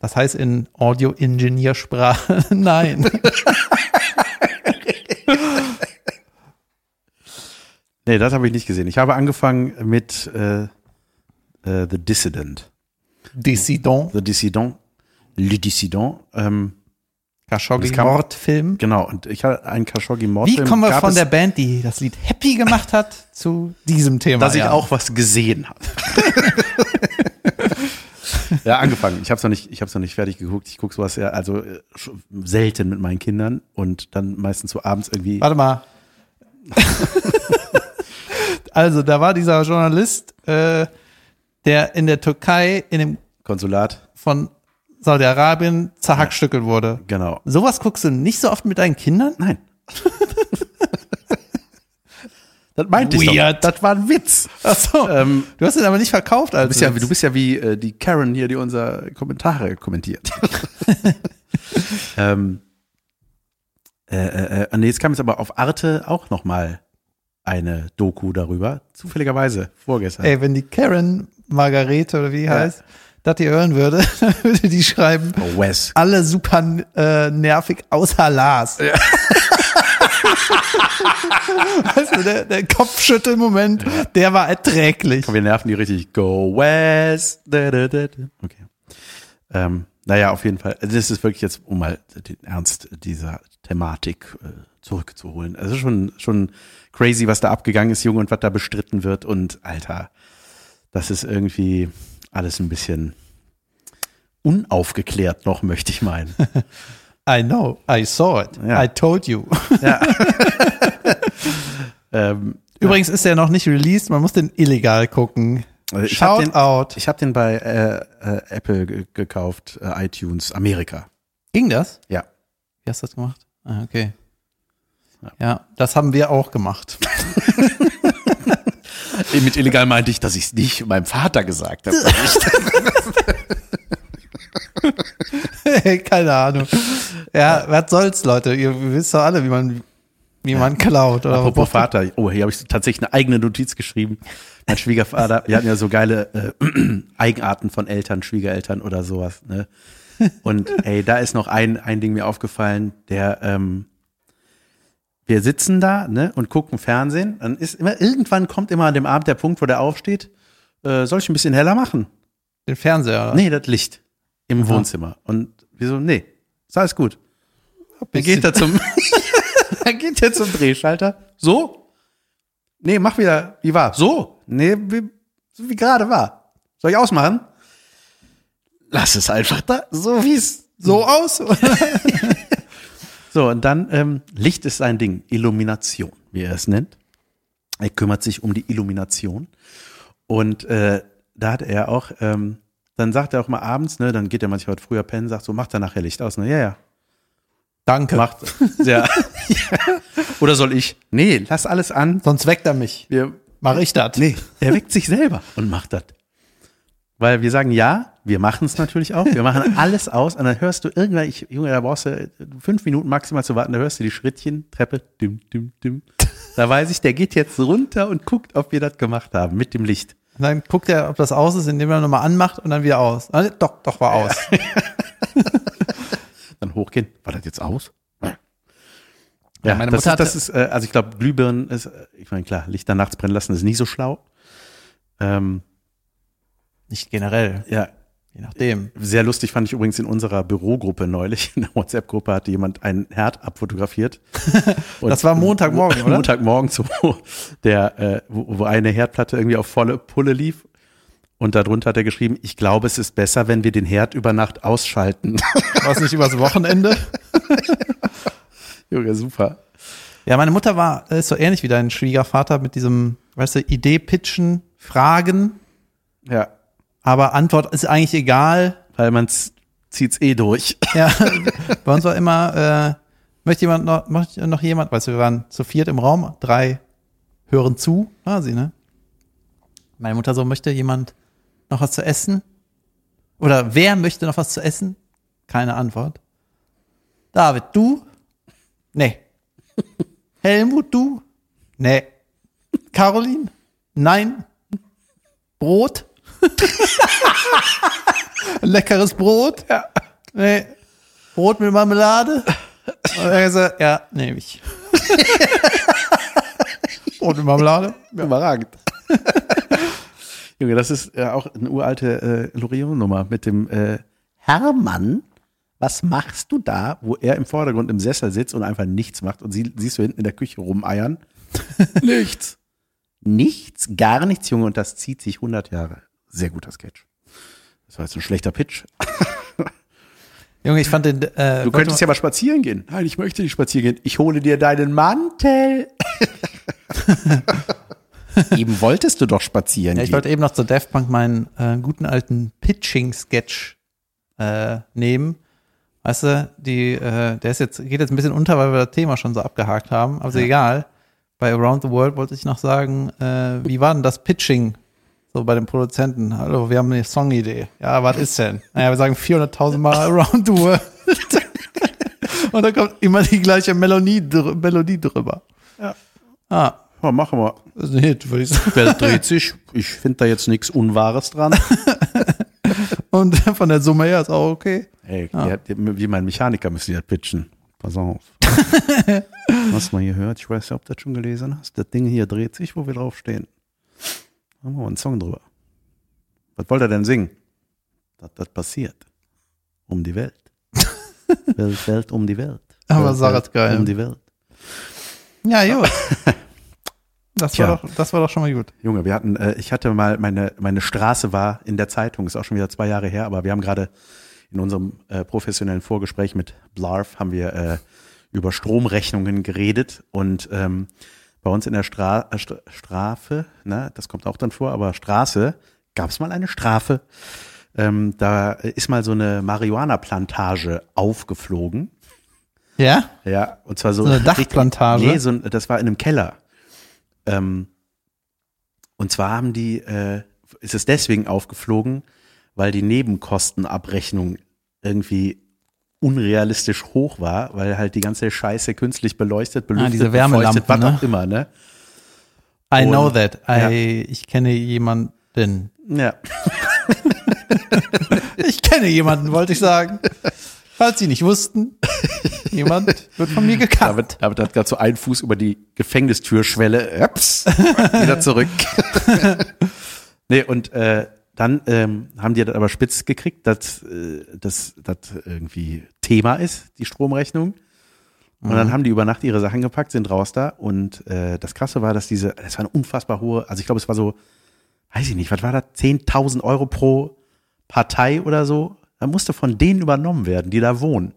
S2: Das heißt in Audio-Ingenieursprache, nein.
S1: Nee, das habe ich nicht gesehen. Ich habe angefangen mit äh, äh, The Dissident.
S2: Dissident,
S1: The Dissident. Le Dissident. Ähm,
S2: Khashoggi-Mordfilm.
S1: genau, und ich hatte einen khashoggi
S2: Wie kommen wir von der Band, die das Lied Happy gemacht hat, zu diesem Thema?
S1: dass ich
S2: Ja.
S1: auch was gesehen habe. ja, angefangen. Ich habe es noch nicht, ich habe noch nicht fertig geguckt. Ich gucke sowas ja also äh, selten mit meinen Kindern und dann meistens so abends irgendwie.
S2: Warte mal. also, da war dieser Journalist, äh, der in der Türkei in dem
S1: Konsulat.
S2: von Saudi-Arabien zerhackstückelt wurde.
S1: Genau.
S2: Sowas guckst du nicht so oft mit deinen Kindern?
S1: Nein. das meinte ich
S2: Weird.
S1: doch. Das war ein Witz.
S2: Ach so.
S1: Ähm,
S2: du hast ihn aber nicht verkauft als
S1: Du bist ja, du bist ja wie äh, die Karen hier, die unsere Kommentare kommentiert. ähm, äh, äh, äh, nee, jetzt kam jetzt aber auf Arte auch noch mal eine Doku darüber. Zufälligerweise, vorgestern.
S2: Ey, wenn die Karen Margarete oder wie
S1: Ja.
S2: heißt, das die hören würde, dann würde die schreiben,
S1: Oh, Wes.
S2: alle super äh, nervig außer Lars. weißt du, der, der Kopfschüttelmoment, der war erträglich.
S1: Komm, wir nerven die richtig. Go Wes. Da, da, da, da. Okay. Ähm, naja, auf jeden Fall. Also das ist wirklich jetzt, um mal den Ernst dieser Thematik äh, zurückzuholen. Also schon, schon crazy, was da abgegangen ist, Junge, und was da bestritten wird. Und Alter, das ist irgendwie alles ein bisschen unaufgeklärt noch, möchte ich meinen.
S2: I know, I saw it,
S1: Ja.
S2: I told you.
S1: ähm,
S2: Übrigens ist er noch nicht released, man muss den illegal gucken.
S1: Also ich hab
S2: Shout
S1: den-
S2: out.
S1: ich habe den bei äh, äh, Apple ge gekauft, äh, iTunes Amerika.
S2: Ging das?
S1: Ja.
S2: Wie hast du das gemacht? Ah, okay. Ja, das haben wir auch gemacht.
S1: Mit illegal meinte ich, dass ich es nicht meinem Vater gesagt habe.
S2: Keine Ahnung. Ja, was soll's, Leute? Ihr wisst doch alle, wie man, wie man klaut. Oder
S1: Apropos Vater, oh, hier habe ich tatsächlich eine eigene Notiz geschrieben. Mein Schwiegervater, wir hatten ja so geile äh, Eigenarten von Eltern, Schwiegereltern oder sowas. Ne? Und ey, da ist noch ein, ein Ding mir aufgefallen, der, ähm, wir sitzen da ne, und gucken Fernsehen. Dann ist immer, irgendwann kommt immer an dem Abend der Punkt, wo der aufsteht, äh, soll ich ein bisschen heller machen?
S2: Den Fernseher. oder?
S1: Nee, das Licht im Wohnzimmer. Und wieso? Nee, ist alles gut. Dann geht er zum, dann geht er zum Drehschalter. So? Nee, mach wieder, wie war? So? Nee, wie, so wie gerade war. Soll ich ausmachen? Lass es einfach da, so wie es
S2: so aus?
S1: So, und dann, ähm, Licht ist sein Ding, Illumination, wie er es nennt. Er kümmert sich um die Illumination. Und äh, da hat er auch, ähm, dann sagt er auch mal abends, ne, dann geht er manchmal früher pennen, sagt so, macht er nachher Licht aus. Ne? Ja, ja,
S2: Danke.
S1: macht. Ja. Oder soll ich? Nee, lass alles an.
S2: Sonst weckt er mich.
S1: Wir,
S2: Mach ich das?
S1: nee, er weckt sich selber und macht das. Weil wir sagen, ja, wir machen es natürlich auch. Wir machen alles aus und dann hörst du irgendwann, ich, Junge, da brauchst du fünf Minuten maximal zu warten, da hörst du die Schrittchen, Treppe, dim, dim, dim. Da weiß ich, der geht jetzt runter und guckt, ob wir das gemacht haben mit dem Licht.
S2: Und dann guckt er, ob das aus ist, indem er nochmal anmacht und dann wieder aus. Ah, Doch, doch, war aus.
S1: hochgehen. War das jetzt aus? Ja,
S2: Ja, meine
S1: das,
S2: Mutter
S1: ist, das ist, äh, also ich glaube, Glühbirnen ist, äh, ich meine, klar, Lichter nachts brennen lassen ist nicht so schlau. Ähm,
S2: Nicht generell,
S1: ja,
S2: je nachdem.
S1: sehr lustig fand ich übrigens in unserer Bürogruppe neulich. In der WhatsApp-Gruppe hatte jemand einen Herd abfotografiert.
S2: Das war Montagmorgen, oder?
S1: Montagmorgen, so, der, äh, wo, wo eine Herdplatte irgendwie auf volle Pulle lief. Und darunter hat er geschrieben, ich glaube, es ist besser, wenn wir den Herd über Nacht ausschalten.
S2: War es nicht übers Wochenende?
S1: Junge, super.
S2: Ja, meine Mutter war, ist so ähnlich wie dein Schwiegervater mit diesem, weißt du, Idee pitchen, Fragen,
S1: Ja,
S2: aber Antwort ist eigentlich egal.
S1: weil man zieht's eh durch.
S2: Ja, bei uns war immer, äh, möchte jemand noch, möchte noch jemand, weißt du, wir waren zu viert im Raum, drei hören zu, sie, ne? Meine Mutter so, möchte jemand noch was zu essen? Oder wer möchte noch was zu essen? Keine Antwort. David, du? Nee. Helmut, du? Nee. Caroline? Nein. Brot? Leckeres Brot? Ja. Nee. Brot mit Marmelade? Und er hat gesagt, ja, nehme ich. Brot mit Marmelade?
S1: Überragend. Junge, das ist äh, auch eine uralte äh, Loriot-Nummer mit dem äh, Hermann. Was machst du da, wo er im Vordergrund im Sessel sitzt und einfach nichts macht und sie, siehst du hinten in der Küche rumeiern? nichts. Nichts, gar nichts, Junge, und das zieht sich 100 Jahre. Sehr guter Sketch. Das war jetzt ein schlechter Pitch.
S2: Junge, ich fand den, äh,
S1: Du könntest ja mal spazieren gehen. Nein, ich möchte nicht spazieren gehen. Ich hole dir deinen Mantel. Eben wolltest du doch spazieren
S2: Ja, ich
S1: gehen.
S2: wollte eben noch zu Daft Punk meinen äh, guten alten Pitching-Sketch äh, nehmen. Weißt du, die, äh, der ist jetzt, geht jetzt ein bisschen unter, weil wir das Thema schon so abgehakt haben, aber ist egal. Bei Around the World wollte ich noch sagen, äh, wie war denn das Pitching so bei den Produzenten? Hallo, wir haben eine Songidee. Ja, was ist denn? Naja, wir sagen 400.000 Mal Around the World. Und dann kommt immer die gleiche Melodie, dr Melodie drüber.
S1: Ja.
S2: Ah,
S1: Ja, machen wir.
S2: das ist ein Hit, würde ich sagen.
S1: Welt dreht sich. Ich finde da jetzt nichts Unwahres dran.
S2: Und von der Summe her ist auch okay.
S1: Ey, die, die, wie mein Mechaniker müssen die das pitchen. Pass auf. Was man hier hört, ich weiß nicht, ob du das schon gelesen hast. Das Ding hier dreht sich, wo wir draufstehen. Haben wir einen Song drüber. Was wollt ihr denn singen? Dass das passiert. Um die Welt. Welt, Welt, um die Welt.
S2: Aber
S1: Welt, Welt,
S2: geil.
S1: Um die Welt.
S2: Ja, gut. Das
S1: Tja.
S2: war, doch, das war doch schon mal gut.
S1: Junge, wir hatten, äh, ich hatte mal, meine, meine Straße war in der Zeitung, ist auch schon wieder zwei Jahre her, aber wir haben gerade in unserem äh, professionellen Vorgespräch mit Blarf haben wir äh, über Stromrechnungen geredet und ähm, bei uns in der Stra äh, Stra Strafe, ne, das kommt auch dann vor, aber Straße, gab es mal eine Strafe. Ähm, da ist mal so eine Marihuana-Plantage aufgeflogen.
S2: Ja?
S1: Ja, und zwar so,
S2: So eine Dachplantage?
S1: Nee, so ein, das war in einem Keller. Ähm, und zwar haben die, äh, ist es deswegen aufgeflogen, weil die Nebenkostenabrechnung irgendwie unrealistisch hoch war, weil halt die ganze Scheiße künstlich beleuchtet, belüftet,
S2: Ah, diese Wärmelampen,
S1: was
S2: ne?
S1: auch immer, ne?
S2: I
S1: Und-
S2: know that. I,
S1: ja.
S2: Ich kenne jemanden.
S1: Ja.
S2: Ich kenne jemanden, wollte ich sagen. Falls Sie nicht wussten, jemand wird von mir gekannt.
S1: David, David hat gerade so einen Fuß über die Gefängnistürschwelle. Ups, wieder zurück. nee, und äh, dann ähm, haben die das aber spitz gekriegt, dass äh, das irgendwie Thema ist, die Stromrechnung. Und dann haben die über Nacht ihre Sachen gepackt, sind raus da. Und äh, das Krasse war, dass diese, das war eine unfassbar hohe, also ich glaube, es war so, weiß ich nicht, was war das, 10.000 Euro pro Partei oder so. Da musste von denen übernommen werden, die da wohnen.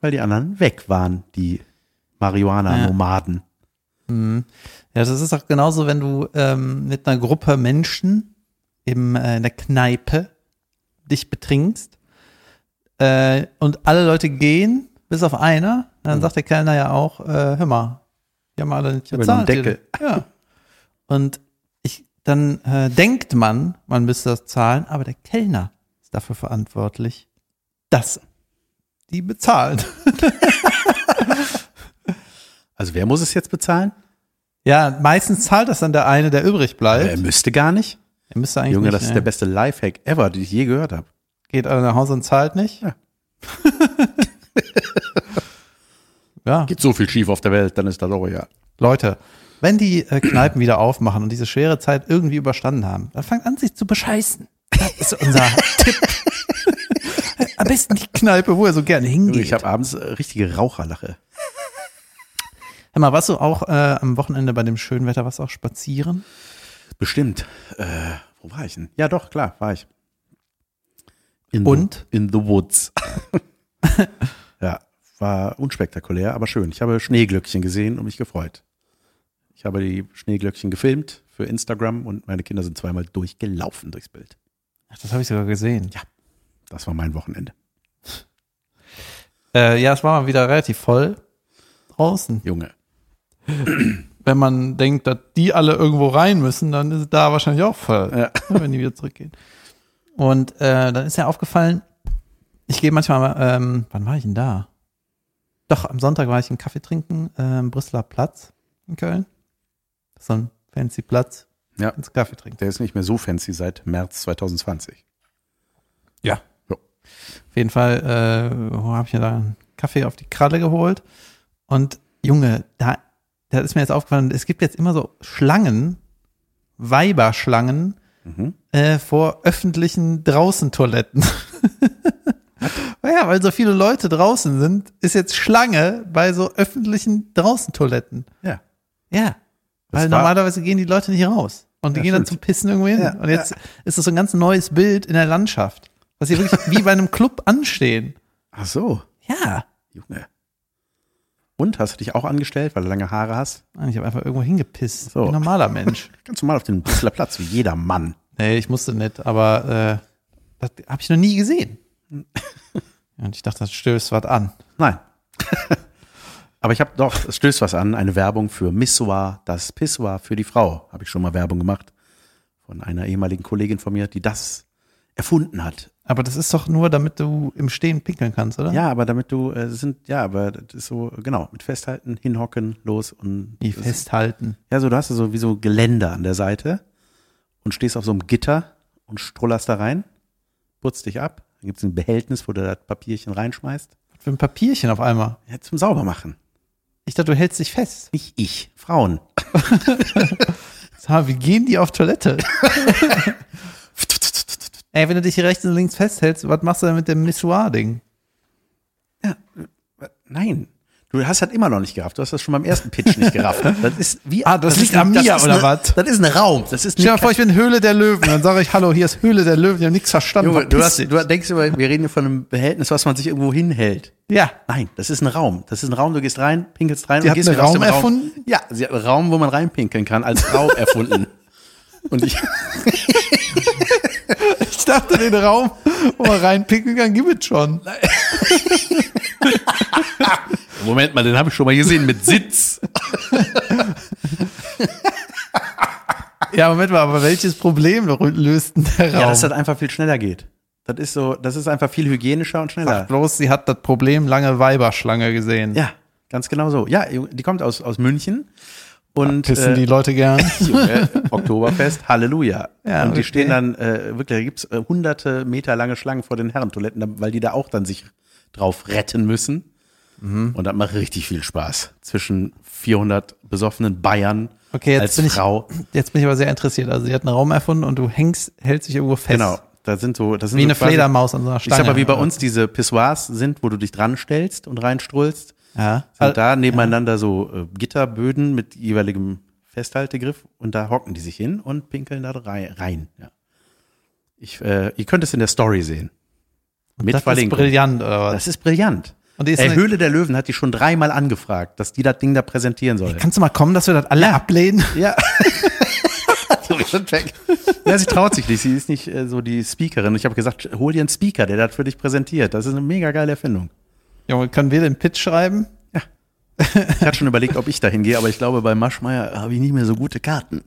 S1: Weil die anderen weg waren, die Marihuana-Nomaden.
S2: Ja, das ist auch genauso, wenn du ähm, mit einer Gruppe Menschen im, äh, in der Kneipe dich betrinkst äh, und alle Leute gehen, bis auf einer, dann sagt der Kellner ja auch, äh, hör mal, die haben alle nicht
S1: Mhm.
S2: bezahlt.
S1: Deckel.
S2: Ja. Und ich, dann äh, denkt man, man müsste das zahlen, aber der Kellner ist dafür verantwortlich, dass die bezahlen.
S1: Also wer muss es jetzt bezahlen?
S2: Ja, meistens zahlt das dann der eine, der übrig
S1: Aber er
S2: bleibt.
S1: müsste gar nicht.
S2: Er müsste eigentlich
S1: Junge,
S2: nicht,
S1: das ist
S2: ne?
S1: der beste Lifehack ever, den ich je gehört habe.
S2: Geht alle nach Hause und zahlt nicht.
S1: Ja.
S2: Ja,
S1: Geht so viel schief auf der Welt, dann ist das auch ja.
S2: Leute, wenn die äh, Kneipen wieder aufmachen und diese schwere Zeit irgendwie überstanden haben, dann fangt an, sich zu bescheißen. Das ist unser Tipp. Am besten die Kneipe, wo er so gerne hingeht.
S1: Ich habe abends äh, richtige Raucherlache.
S2: Hör mal, warst du auch äh, am Wochenende bei dem schönen Wetter, was auch spazieren?
S1: Bestimmt. Äh, wo war ich denn? Ja, doch, klar, war ich. In
S2: Und?
S1: The, in the Woods. ja, war unspektakulär, aber schön. Ich habe Schneeglöckchen gesehen und mich gefreut. Ich habe die Schneeglöckchen gefilmt für Instagram und meine Kinder sind zweimal durchgelaufen durchs Bild.
S2: Ach, das habe ich sogar gesehen.
S1: Ja, das war mein Wochenende.
S2: Äh, ja, es war mal wieder relativ voll draußen.
S1: Junge.
S2: Wenn man denkt, dass die alle irgendwo rein müssen, dann ist es da wahrscheinlich auch voll,
S1: Ja.
S2: wenn die wieder zurückgehen. Und äh, dann ist ja aufgefallen, ich gehe manchmal, ähm, wann war ich denn da? Doch, am Sonntag war ich einen Kaffee trinken, ähm, Brüsseler Platz in Köln. Das ist so ein fancy Platz,
S1: Ja,
S2: ins Kaffee trinken.
S1: der ist nicht mehr so fancy seit März 2020.
S2: Ja.
S1: Ja.
S2: Auf jeden Fall äh, habe ich mir da einen Kaffee auf die Kralle geholt. Und Junge, da, da ist mir jetzt aufgefallen, es gibt jetzt immer so Schlangen, Weiberschlangen
S1: Mhm.
S2: äh, vor öffentlichen Draußentoiletten. ja, weil so viele Leute draußen sind, ist jetzt Schlange bei so öffentlichen Draußentoiletten.
S1: Ja.
S2: Ja.
S1: Das
S2: Weil normalerweise gehen die Leute nicht raus. Und die
S1: Ja,
S2: gehen dann
S1: stimmt.
S2: zum Pissen irgendwo hin.
S1: Ja,
S2: und jetzt ist das so ein ganz neues Bild in der Landschaft. Was hier wirklich wie bei einem Club anstehen.
S1: Ach so,
S2: Ja.
S1: Junge. Und, hast du dich auch angestellt, weil du lange Haare hast?
S2: Mann, Ich habe einfach irgendwo hingepisst.
S1: So.
S2: Wie ein normaler Mensch.
S1: Ganz normal auf den Brüsseler Platz, wie jeder Mann.
S2: nee, ich musste nicht, aber äh, das habe ich noch nie gesehen. Und ich dachte, das stößt was an.
S1: Nein. Aber ich habe doch, es stößt was an, eine Werbung für Missoir, das Pissoir für die Frau. Habe ich schon mal Werbung gemacht von einer ehemaligen Kollegin von mir, die das erfunden hat.
S2: Aber das ist doch nur, damit du im Stehen pinkeln kannst, oder?
S1: Ja, aber damit du äh, sind, ja, aber das ist so, genau, mit festhalten, hinhocken, los und
S2: Wie festhalten.
S1: Ja, so du hast so wie so Geländer an der Seite und stehst auf so einem Gitter und strollerst da rein, putzt dich ab, dann gibt's ein Behältnis, wo du das Papierchen reinschmeißt.
S2: Für ein Papierchen auf einmal.
S1: Ja, zum Saubermachen.
S2: Ich dachte, du hältst dich fest.
S1: Nicht ich, Frauen.
S2: Sag mal, wie gehen die auf Toilette? Ey, wenn du dich hier rechts und links festhältst, was machst du denn mit dem Missoir-Ding?
S1: Ja, nein. Du hast das immer noch nicht gerafft. Du hast das schon beim ersten Pitch nicht gerafft. Das ist wie.
S2: Ah, das liegt
S1: ist,
S2: an mir, oder was?
S1: Das ist ein Raum. Das ist
S2: Stell dir vor, ich bin Höhle der Löwen. Dann sage ich, hallo, hier ist Höhle der Löwen. Ich habe nichts verstanden.
S1: Junge, du, hast, du denkst immer, wir reden hier von einem Behältnis, was man sich irgendwo hinhält.
S2: ja,
S1: Nein, das ist ein Raum. Das ist ein Raum, du gehst rein, pinkelst rein
S2: Sie
S1: und
S2: hat
S1: gehst
S2: einen Raum
S1: Raum.
S2: erfunden?
S1: Ja, sie hat einen Raum, wo man reinpinkeln kann, als Raum erfunden. Und ich,
S2: ich dachte, den Raum, wo man reinpicken kann, gibt es schon.
S1: Moment mal, den habe ich schon mal gesehen mit Sitz.
S2: Ja, Moment mal, aber welches Problem löst denn der Raum?
S1: Ja, dass das einfach viel schneller geht. Das ist so, das ist einfach viel hygienischer und schneller.
S2: Sag bloß, sie hat das Problem lange Weiberschlange gesehen.
S1: Ja, ganz genau so. Ja, die kommt aus, aus München. Und
S2: Pissen die
S1: äh,
S2: Leute gern.
S1: Junge, Oktoberfest, Halleluja.
S2: Ja,
S1: und die
S2: okay.
S1: stehen dann äh, wirklich, da gibt's äh, hunderte Meter lange Schlangen vor den Herrentoiletten, weil die da auch dann sich drauf retten müssen.
S2: Mhm.
S1: Und das macht richtig viel Spaß. Zwischen 400 besoffenen Bayern
S2: Okay, jetzt
S1: als
S2: bin ich-
S1: Frau.
S2: Jetzt bin ich aber sehr interessiert. Also sie hat einen Raum erfunden und du hängst, hältst dich irgendwo fest.
S1: Genau. Da sind so, das sind
S2: Wie
S1: so
S2: eine
S1: quasi-
S2: Fledermaus an so einer
S1: Ich
S2: Stange.
S1: sag mal, wie bei uns diese Pissoirs sind, wo du dich dran stellst und reinstrullst.
S2: Ja.
S1: Sind da nebeneinander so äh, Gitterböden mit jeweiligem Festhaltegriff und da hocken die sich hin und pinkeln da rein. rein ja. Ich, äh, ihr könnt es in der Story sehen. Mit
S2: das ist
S1: Verlinkung.
S2: brillant, oder was?
S1: Das ist brillant.
S2: Und die ist
S1: Ey, Höhle der Löwen hat die schon dreimal angefragt, dass die das Ding da präsentieren soll.
S2: Kannst du mal kommen, dass wir das alle ablehnen?
S1: Ja. Sind weg. ja, sie traut sich nicht. Sie ist nicht äh, so die Speakerin. Ich habe gesagt, hol dir einen Speaker, der das für dich präsentiert. Das ist eine mega geile Erfindung.
S2: Junge, können wir den Pitch schreiben?
S1: Ich hatte schon überlegt, ob ich da hingehe, aber ich glaube, bei Maschmeyer habe ich nicht mehr so gute Karten.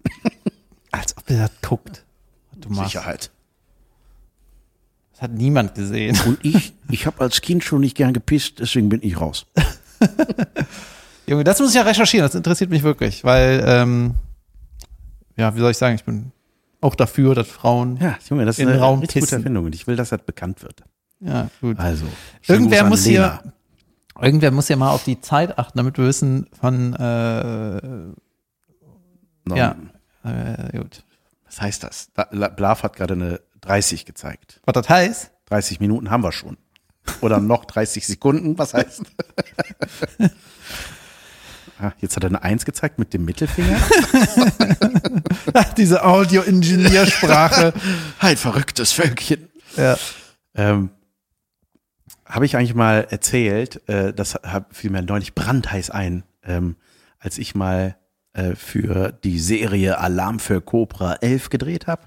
S2: Als ob ihr das guckt. Du machst.
S1: Sicherheit.
S2: Das hat niemand gesehen.
S1: Und ich, ich habe als Kind schon nicht gern gepisst, deswegen bin ich raus.
S2: Junge, das muss ich ja recherchieren. Das interessiert mich wirklich, weil, ähm, ja, wie soll ich sagen, ich bin auch dafür, dass Frauen,
S1: Ja, Junge, das ist
S2: In
S1: eine
S2: Raum
S1: richtig gute. Erfindung und ich will, dass das bekannt wird.
S2: Ja, gut.
S1: Also,
S2: Irgendwer muss
S1: Lena.
S2: hier, Irgendwer muss ja mal auf die Zeit achten, damit wir wissen von, äh,
S1: No,
S2: ja, äh, gut.
S1: Was heißt das? Da, La- Blav hat gerade eine 30 gezeigt.
S2: Was das heißt?
S1: 30 Minuten haben wir schon. Oder noch 30 Sekunden, was heißt? ah, jetzt hat er eine 1 gezeigt mit dem Mittelfinger.
S2: Diese Audio-Ingenieursprache.
S1: Ein verrücktes Völkchen.
S2: ja.
S1: Ähm, Habe ich eigentlich mal erzählt, äh, das hab, fiel mir neulich brandheiß ein, ähm, als ich mal äh, für die Serie Alarm für Cobra 11 gedreht habe.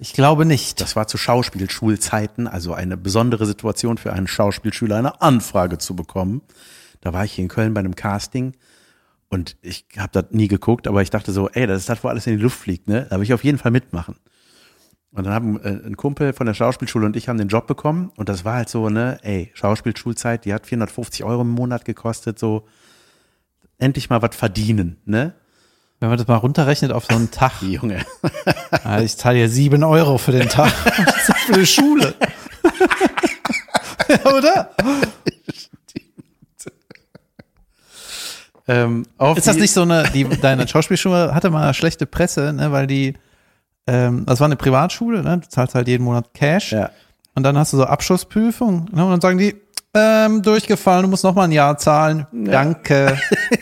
S2: Ich glaube nicht.
S1: Das war zu Schauspielschulzeiten, also eine besondere Situation für einen Schauspielschüler, eine Anfrage zu bekommen. Da war ich hier in Köln bei einem Casting und ich habe das nie geguckt, aber ich dachte so, ey, das ist das, wo alles in die Luft fliegt, ne? Da will ich auf jeden Fall mitmachen. Und dann haben äh, ein Kumpel von der Schauspielschule und ich haben den Job bekommen und das war halt so, ne, ey, Schauspielschulzeit, die hat 450 Euro im Monat gekostet, so endlich mal was verdienen, ne?
S2: Wenn man das mal runterrechnet auf so einen Tag.
S1: Junge.
S2: Ja, ich zahle ja sieben Euro für den Tag. Für die Schule. Ja, Oder?
S1: ähm,
S2: Ist das nicht so eine, die, deine Schauspielschule hatte mal eine schlechte Presse, ne, weil die, ähm, das war eine Privatschule, ne, du zahlst halt jeden Monat Cash.
S1: Ja.
S2: Und dann hast du so Abschlussprüfung, ne, und dann sagen die, ähm, durchgefallen, du musst noch mal ein Jahr zahlen. Danke.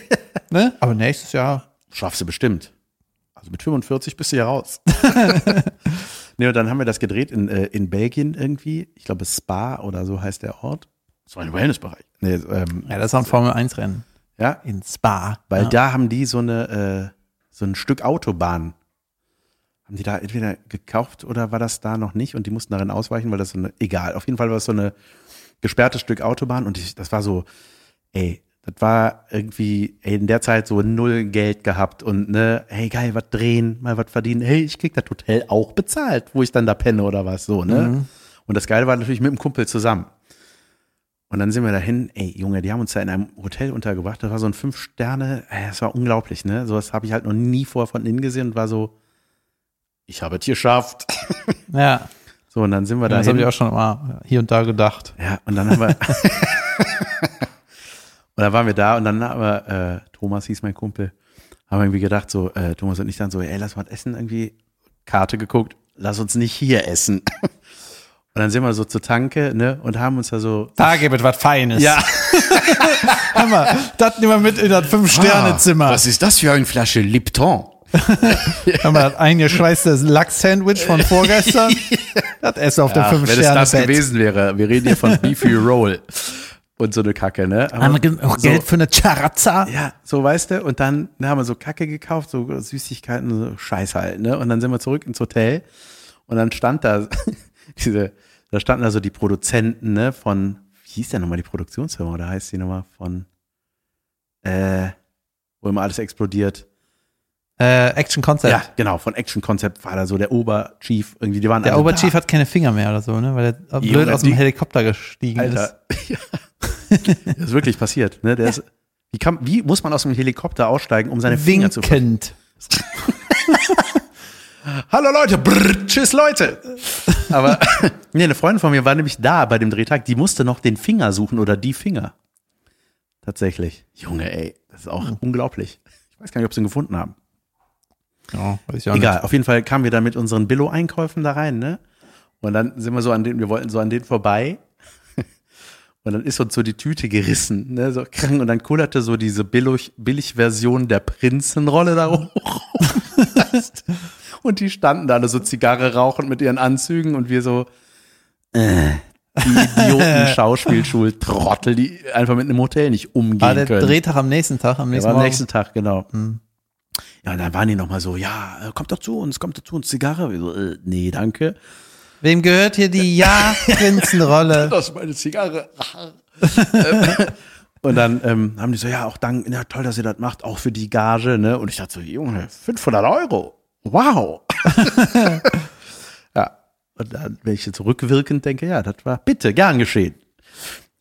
S2: ne? Aber nächstes Jahr.
S1: Schaffst du bestimmt. Also mit 45 bist du ja raus. nee, und dann haben wir das gedreht in, äh, in Belgien irgendwie. Ich glaube, Spa oder so heißt der Ort. Das war ein Wellnessbereich. Nee, ähm,
S2: Ja, das ist auch ein Formel-1-Rennen.
S1: ja,
S2: In Spa.
S1: weil
S2: ja.
S1: da haben die so eine, äh, so ein Stück Autobahn. Haben die da entweder gekauft oder war das da noch nicht? Und die mussten darin ausweichen, weil das so eine, egal, auf jeden Fall war es so eine gesperrtes Stück Autobahn und ich, das war so, ey, das war irgendwie ey, in der Zeit so null Geld gehabt und ne, hey geil, was drehen, mal was verdienen, hey, ich krieg das Hotel auch bezahlt, wo ich dann da penne oder was so, ne? Und das Geile war natürlich mit dem Kumpel zusammen. Und dann sind wir dahin, ey Junge, die haben uns da in einem Hotel untergebracht, das war so ein fünf Sterne, ey, das war unglaublich, ne? Sowas habe ich halt noch nie vorher von innen gesehen und war so, ich habe es geschafft.
S2: Ja,
S1: So, und dann sind wir
S2: das
S1: dahin.
S2: habe ich auch schon mal hier und da gedacht.
S1: Ja, und dann haben wir. und dann waren wir da und dann haben wir, äh, Thomas hieß mein Kumpel, haben wir irgendwie gedacht, so, äh, Thomas und ich dann so, ey, lass mal was essen, irgendwie Karte geguckt, lass uns nicht hier essen. Und dann sind wir so zur Tanke, ne, und haben uns da so.
S2: Da gibt es was Feines.
S1: Ja,
S2: Hammer. Das nehmen wir mit in das Fünf-Sterne-Zimmer.
S1: was ist das für eine Flasche Lipton?
S2: Haben wir das eingeschweißte Lachs-Sandwich von vorgestern? Das Essen auf dem
S1: Ach, wenn es das gewesen wäre, wir reden hier von Beefy Roll und so eine Kacke, ne? Aber
S2: Haben wir auch
S1: so-
S2: Geld für eine Charazza?
S1: Ja, so weißt du, und dann ne, haben wir so Kacke gekauft, so Süßigkeiten, so Scheiß halt, ne? Und dann sind wir zurück ins Hotel und dann stand da diese, da standen da so die Produzenten, ne, von, wie hieß der nochmal, die Produktionsfirma, oder heißt die nochmal von, äh, wo immer alles explodiert.
S2: Äh, Action Concept.
S1: Ja, genau, von Action Concept war da so der Oberchief, irgendwie, die waren
S2: Der Oberchief hat keine Finger mehr oder so, ne? Weil er blöd
S1: Junge,
S2: aus dem Helikopter gestiegen ist.
S1: Alter. Ja. Das ist wirklich passiert, ne? Der ist, wie, kann, wie muss man aus dem Helikopter aussteigen, um seine Finger zu
S2: Winkend.
S1: Hallo Leute, brrr, tschüss Leute. Aber nee, eine Freundin von mir war nämlich da bei dem Drehtag, die musste noch den Finger suchen oder die Finger. Tatsächlich. Junge, ey, das ist auch unglaublich. Ich weiß gar nicht, ob sie ihn gefunden haben.
S2: Ja, weiß ich auch
S1: Egal, auf jeden Fall kamen wir da mit unseren Billo-Einkäufen da rein, ne? Und dann sind wir so an den, wir wollten so an den vorbei. Und dann ist uns so die Tüte gerissen, ne? So krank. Und dann kullerte so diese Billig- Billig-Version der Prinzenrolle da hoch. und die standen da alle so Zigarre rauchend mit ihren Anzügen und wir so, äh, die Idioten Schauspielschul-Trottel, die einfach mit einem Hotel nicht umgehen
S2: War der
S1: können.
S2: Drehtag am nächsten Tag, am nächsten
S1: war am nächsten Tag, genau. Ja, und dann waren die nochmal so, ja, äh, kommt doch zu uns, kommt doch zu uns, Zigarre. So, äh, nee, danke.
S2: Wem gehört hier die Ja-Prinzenrolle?
S1: Das ist meine Zigarre. Und dann ähm, haben die so, ja, auch dank, ja, toll, dass ihr das macht, auch für die Gage, ne? Und ich dachte so, Junge, 500 Euro. Wow. ja. Und dann, wenn ich jetzt rückwirkend denke, ja, das war bitte, gern geschehen.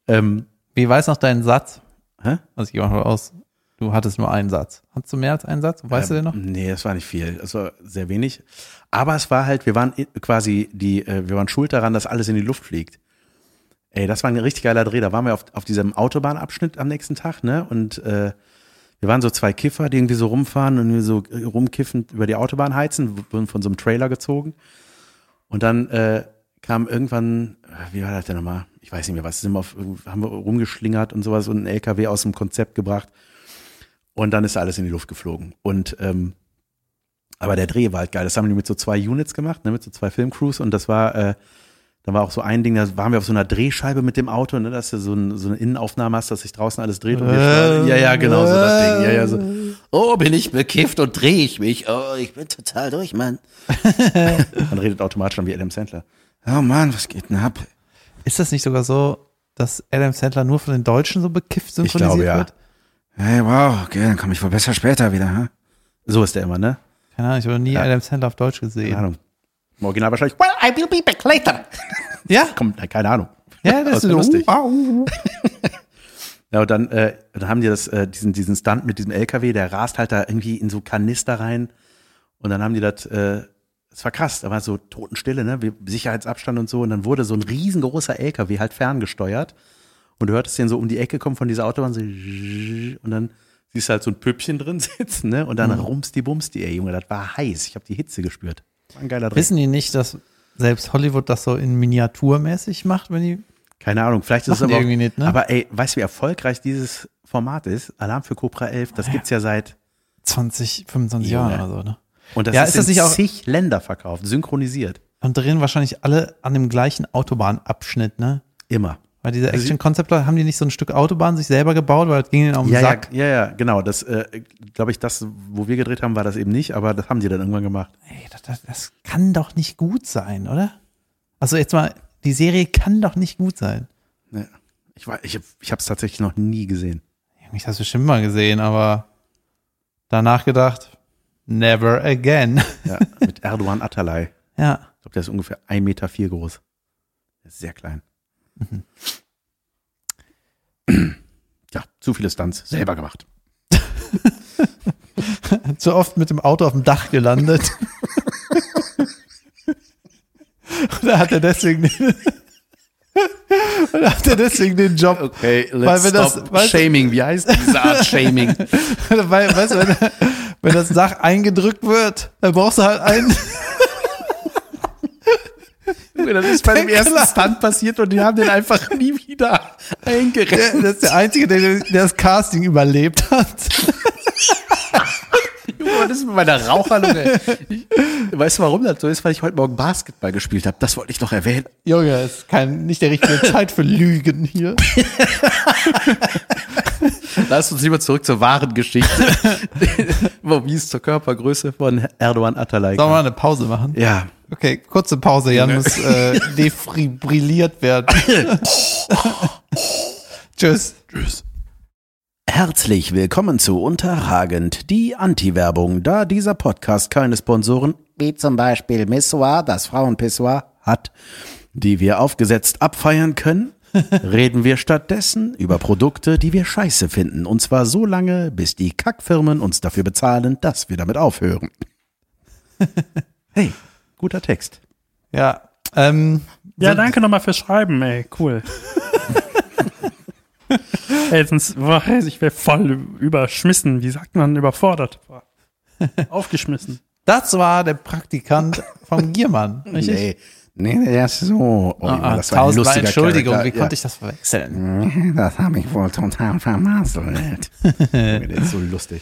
S1: Ähm,
S2: Wie weiß noch deinen Satz?
S1: hä?
S2: Also ich gehe mal aus. Du hattest nur einen Satz. Hattest du mehr als einen Satz? Weißt du den noch?
S1: Ähm, Nee, das war nicht viel. Das war sehr wenig. Aber es war halt, wir waren quasi die, äh, wir waren schuld daran, dass alles in die Luft fliegt. Ey, das war ein richtig geiler Dreh. Da waren wir auf, auf diesem Autobahnabschnitt am nächsten Tag, ne? Und äh, wir waren so zwei Kiffer, die irgendwie so rumfahren und wir so äh, rumkiffend über die Autobahn heizen, wurden von so einem Trailer gezogen. Und dann äh, kam irgendwann, äh, wie war das denn nochmal? Ich weiß nicht mehr, was sind wir auf, haben wir rumgeschlingert und sowas und ein LKW aus dem Konzept gebracht. Und dann ist alles in die Luft geflogen. Und ähm, aber der Dreh war halt geil. Das haben die mit so zwei Units gemacht, ne, mit so zwei Filmcrews und das war äh, da war auch so ein Ding, da waren wir auf so einer Drehscheibe mit dem Auto, ne, dass du so, ein, so eine Innenaufnahme hast, dass sich draußen alles dreht. Und wir
S2: Äh,
S1: ja, ja, genau, so das Ding. Ja, ja, so.
S3: Oh, bin ich bekifft und drehe ich mich. Oh, ich bin total durch, Mann.
S1: Man redet automatisch dann wie Adam Sandler.
S3: Oh Mann, was geht denn ab?
S2: Ist das nicht sogar so, dass Adam Sandler nur von den Deutschen so bekifft synchronisiert
S1: glaube, ja.
S2: wird?
S3: Hey, wow, okay, dann komme ich wohl besser später wieder, hm?
S1: So ist der immer, ne?
S2: Keine Ahnung, ich habe noch nie
S1: Ja.
S2: Adam Sandler auf Deutsch
S1: Keine
S2: gesehen.
S1: Ahnung. Im Original wahrscheinlich,
S3: Well, I will be back later.
S2: Ja,
S1: kommt, keine Ahnung.
S2: ja, das
S1: Das
S2: ist
S1: wär lustig.
S2: Au.
S1: Ja, und dann, äh, dann haben die das, äh, diesen, diesen Stunt mit diesem LKW, der rast halt da irgendwie in so Kanister rein. Und dann haben die das, äh, es war krass, da war so Totenstille, ne? Sicherheitsabstand und so. Und dann wurde so ein riesengroßer LKW halt ferngesteuert. Und du hörtest den so um die Ecke kommen von dieser Autobahn, so und dann siehst du halt so ein Püppchen drin sitzen, ne? Und dann rumst die Bumsti, ey Junge, das war heiß. Ich habe die Hitze gespürt. War ein geiler Dreh.
S2: Wissen die nicht, dass selbst Hollywood das so in Miniaturmäßig macht, wenn die
S1: Keine Ahnung, vielleicht ist es
S2: die
S1: aber, auch,
S2: irgendwie nicht, ne?
S1: aber ey, weißt du, wie erfolgreich dieses Format ist? Alarm für Cobra 11, das gibt's ja seit,
S2: 20, 25
S1: Junge.
S2: Jahren oder so, ne?
S1: und das
S2: Ja,
S1: ist,
S2: ist das
S1: in
S2: nicht auch-
S1: zig Länder verkauft, synchronisiert.
S2: Und drehen wahrscheinlich alle an dem gleichen Autobahnabschnitt, ne?
S1: Immer.
S2: Weil diese
S1: Also sie-
S2: Action-Konzepte, haben die nicht so ein Stück Autobahn sich selber gebaut, weil das ging ihnen auf den
S1: Ja, ja,
S2: Sack?
S1: ja, ja, genau. Das, äh, glaube ich, das, wo wir gedreht haben, war das eben nicht, aber das haben die dann irgendwann gemacht.
S2: Ey, das, das, das kann doch nicht gut sein, oder? Also jetzt mal, die Serie kann doch nicht gut sein.
S1: Ja. Ich, war- ich, ich habe es tatsächlich noch nie gesehen.
S2: Ich habe es bestimmt mal gesehen, aber danach gedacht, never again.
S1: Ja, mit Erdogan Atalay.
S2: ja.
S1: Ich glaube, der ist ungefähr 1,4 Meter vier groß. Sehr klein. Ja, zu viele Stunts. Selber gemacht.
S2: Zu oft mit dem Auto auf dem Dach gelandet. Oder hat er deswegen den, oder hat er deswegen den Job?
S1: Okay,
S2: Weil wenn das- weißt
S1: Shaming. Wie heißt diese Art Shaming?
S2: Weil, weißt du, wenn, wenn das Dach eingedrückt wird, dann brauchst du halt einen.
S1: Das ist bei dem ersten
S2: Klar.
S1: Stunt passiert und die haben den einfach nie wieder
S2: Der,
S1: eingerettet.
S2: das ist der Einzige, der, der das Casting überlebt hat.
S1: Junge, was ist mit meiner Raucherlunge? Weißt du, warum das so ist? Weil ich heute Morgen Basketball gespielt habe. Das wollte ich doch erwähnen.
S2: Junge, ist kein, nicht der richtige Zeit für Lügen hier.
S1: Lass uns lieber zurück zur wahren Geschichte. Wie es zur Körpergröße von Erdogan Atalay
S2: Sollen wir mal eine Pause machen?
S1: Ja,
S2: Okay, kurze Pause. Jan muss äh, defibrilliert werden. Tschüss.
S1: Tschüss. Herzlich willkommen zu Unterragend, die Anti-Werbung, da dieser Podcast keine Sponsoren,
S3: Wie zum Beispiel Missoir, das Frauenpissoir.
S1: hat, die wir aufgesetzt abfeiern können, reden wir stattdessen über Produkte, die wir scheiße finden. Und zwar so lange, bis die Kackfirmen uns dafür bezahlen, dass wir damit aufhören. Hey, guter Text.
S2: Ja, ähm,
S4: Ja, danke nochmal fürs Schreiben, ey, cool. ey, sonst, boah, ich wäre voll überschmissen. Wie sagt man, überfordert? Boah. Aufgeschmissen.
S2: Das war der Praktikant vom Giermann. Richtig?
S3: Nee, nee, der ist so. Oh,
S2: Ah,
S3: das war ein
S2: tausendmal
S3: lustiger
S2: Entschuldigung,
S3: Charakter.
S2: wie konnte ich das verwechseln?
S3: Das habe ich wohl total vermasselt.
S1: Der ist so lustig.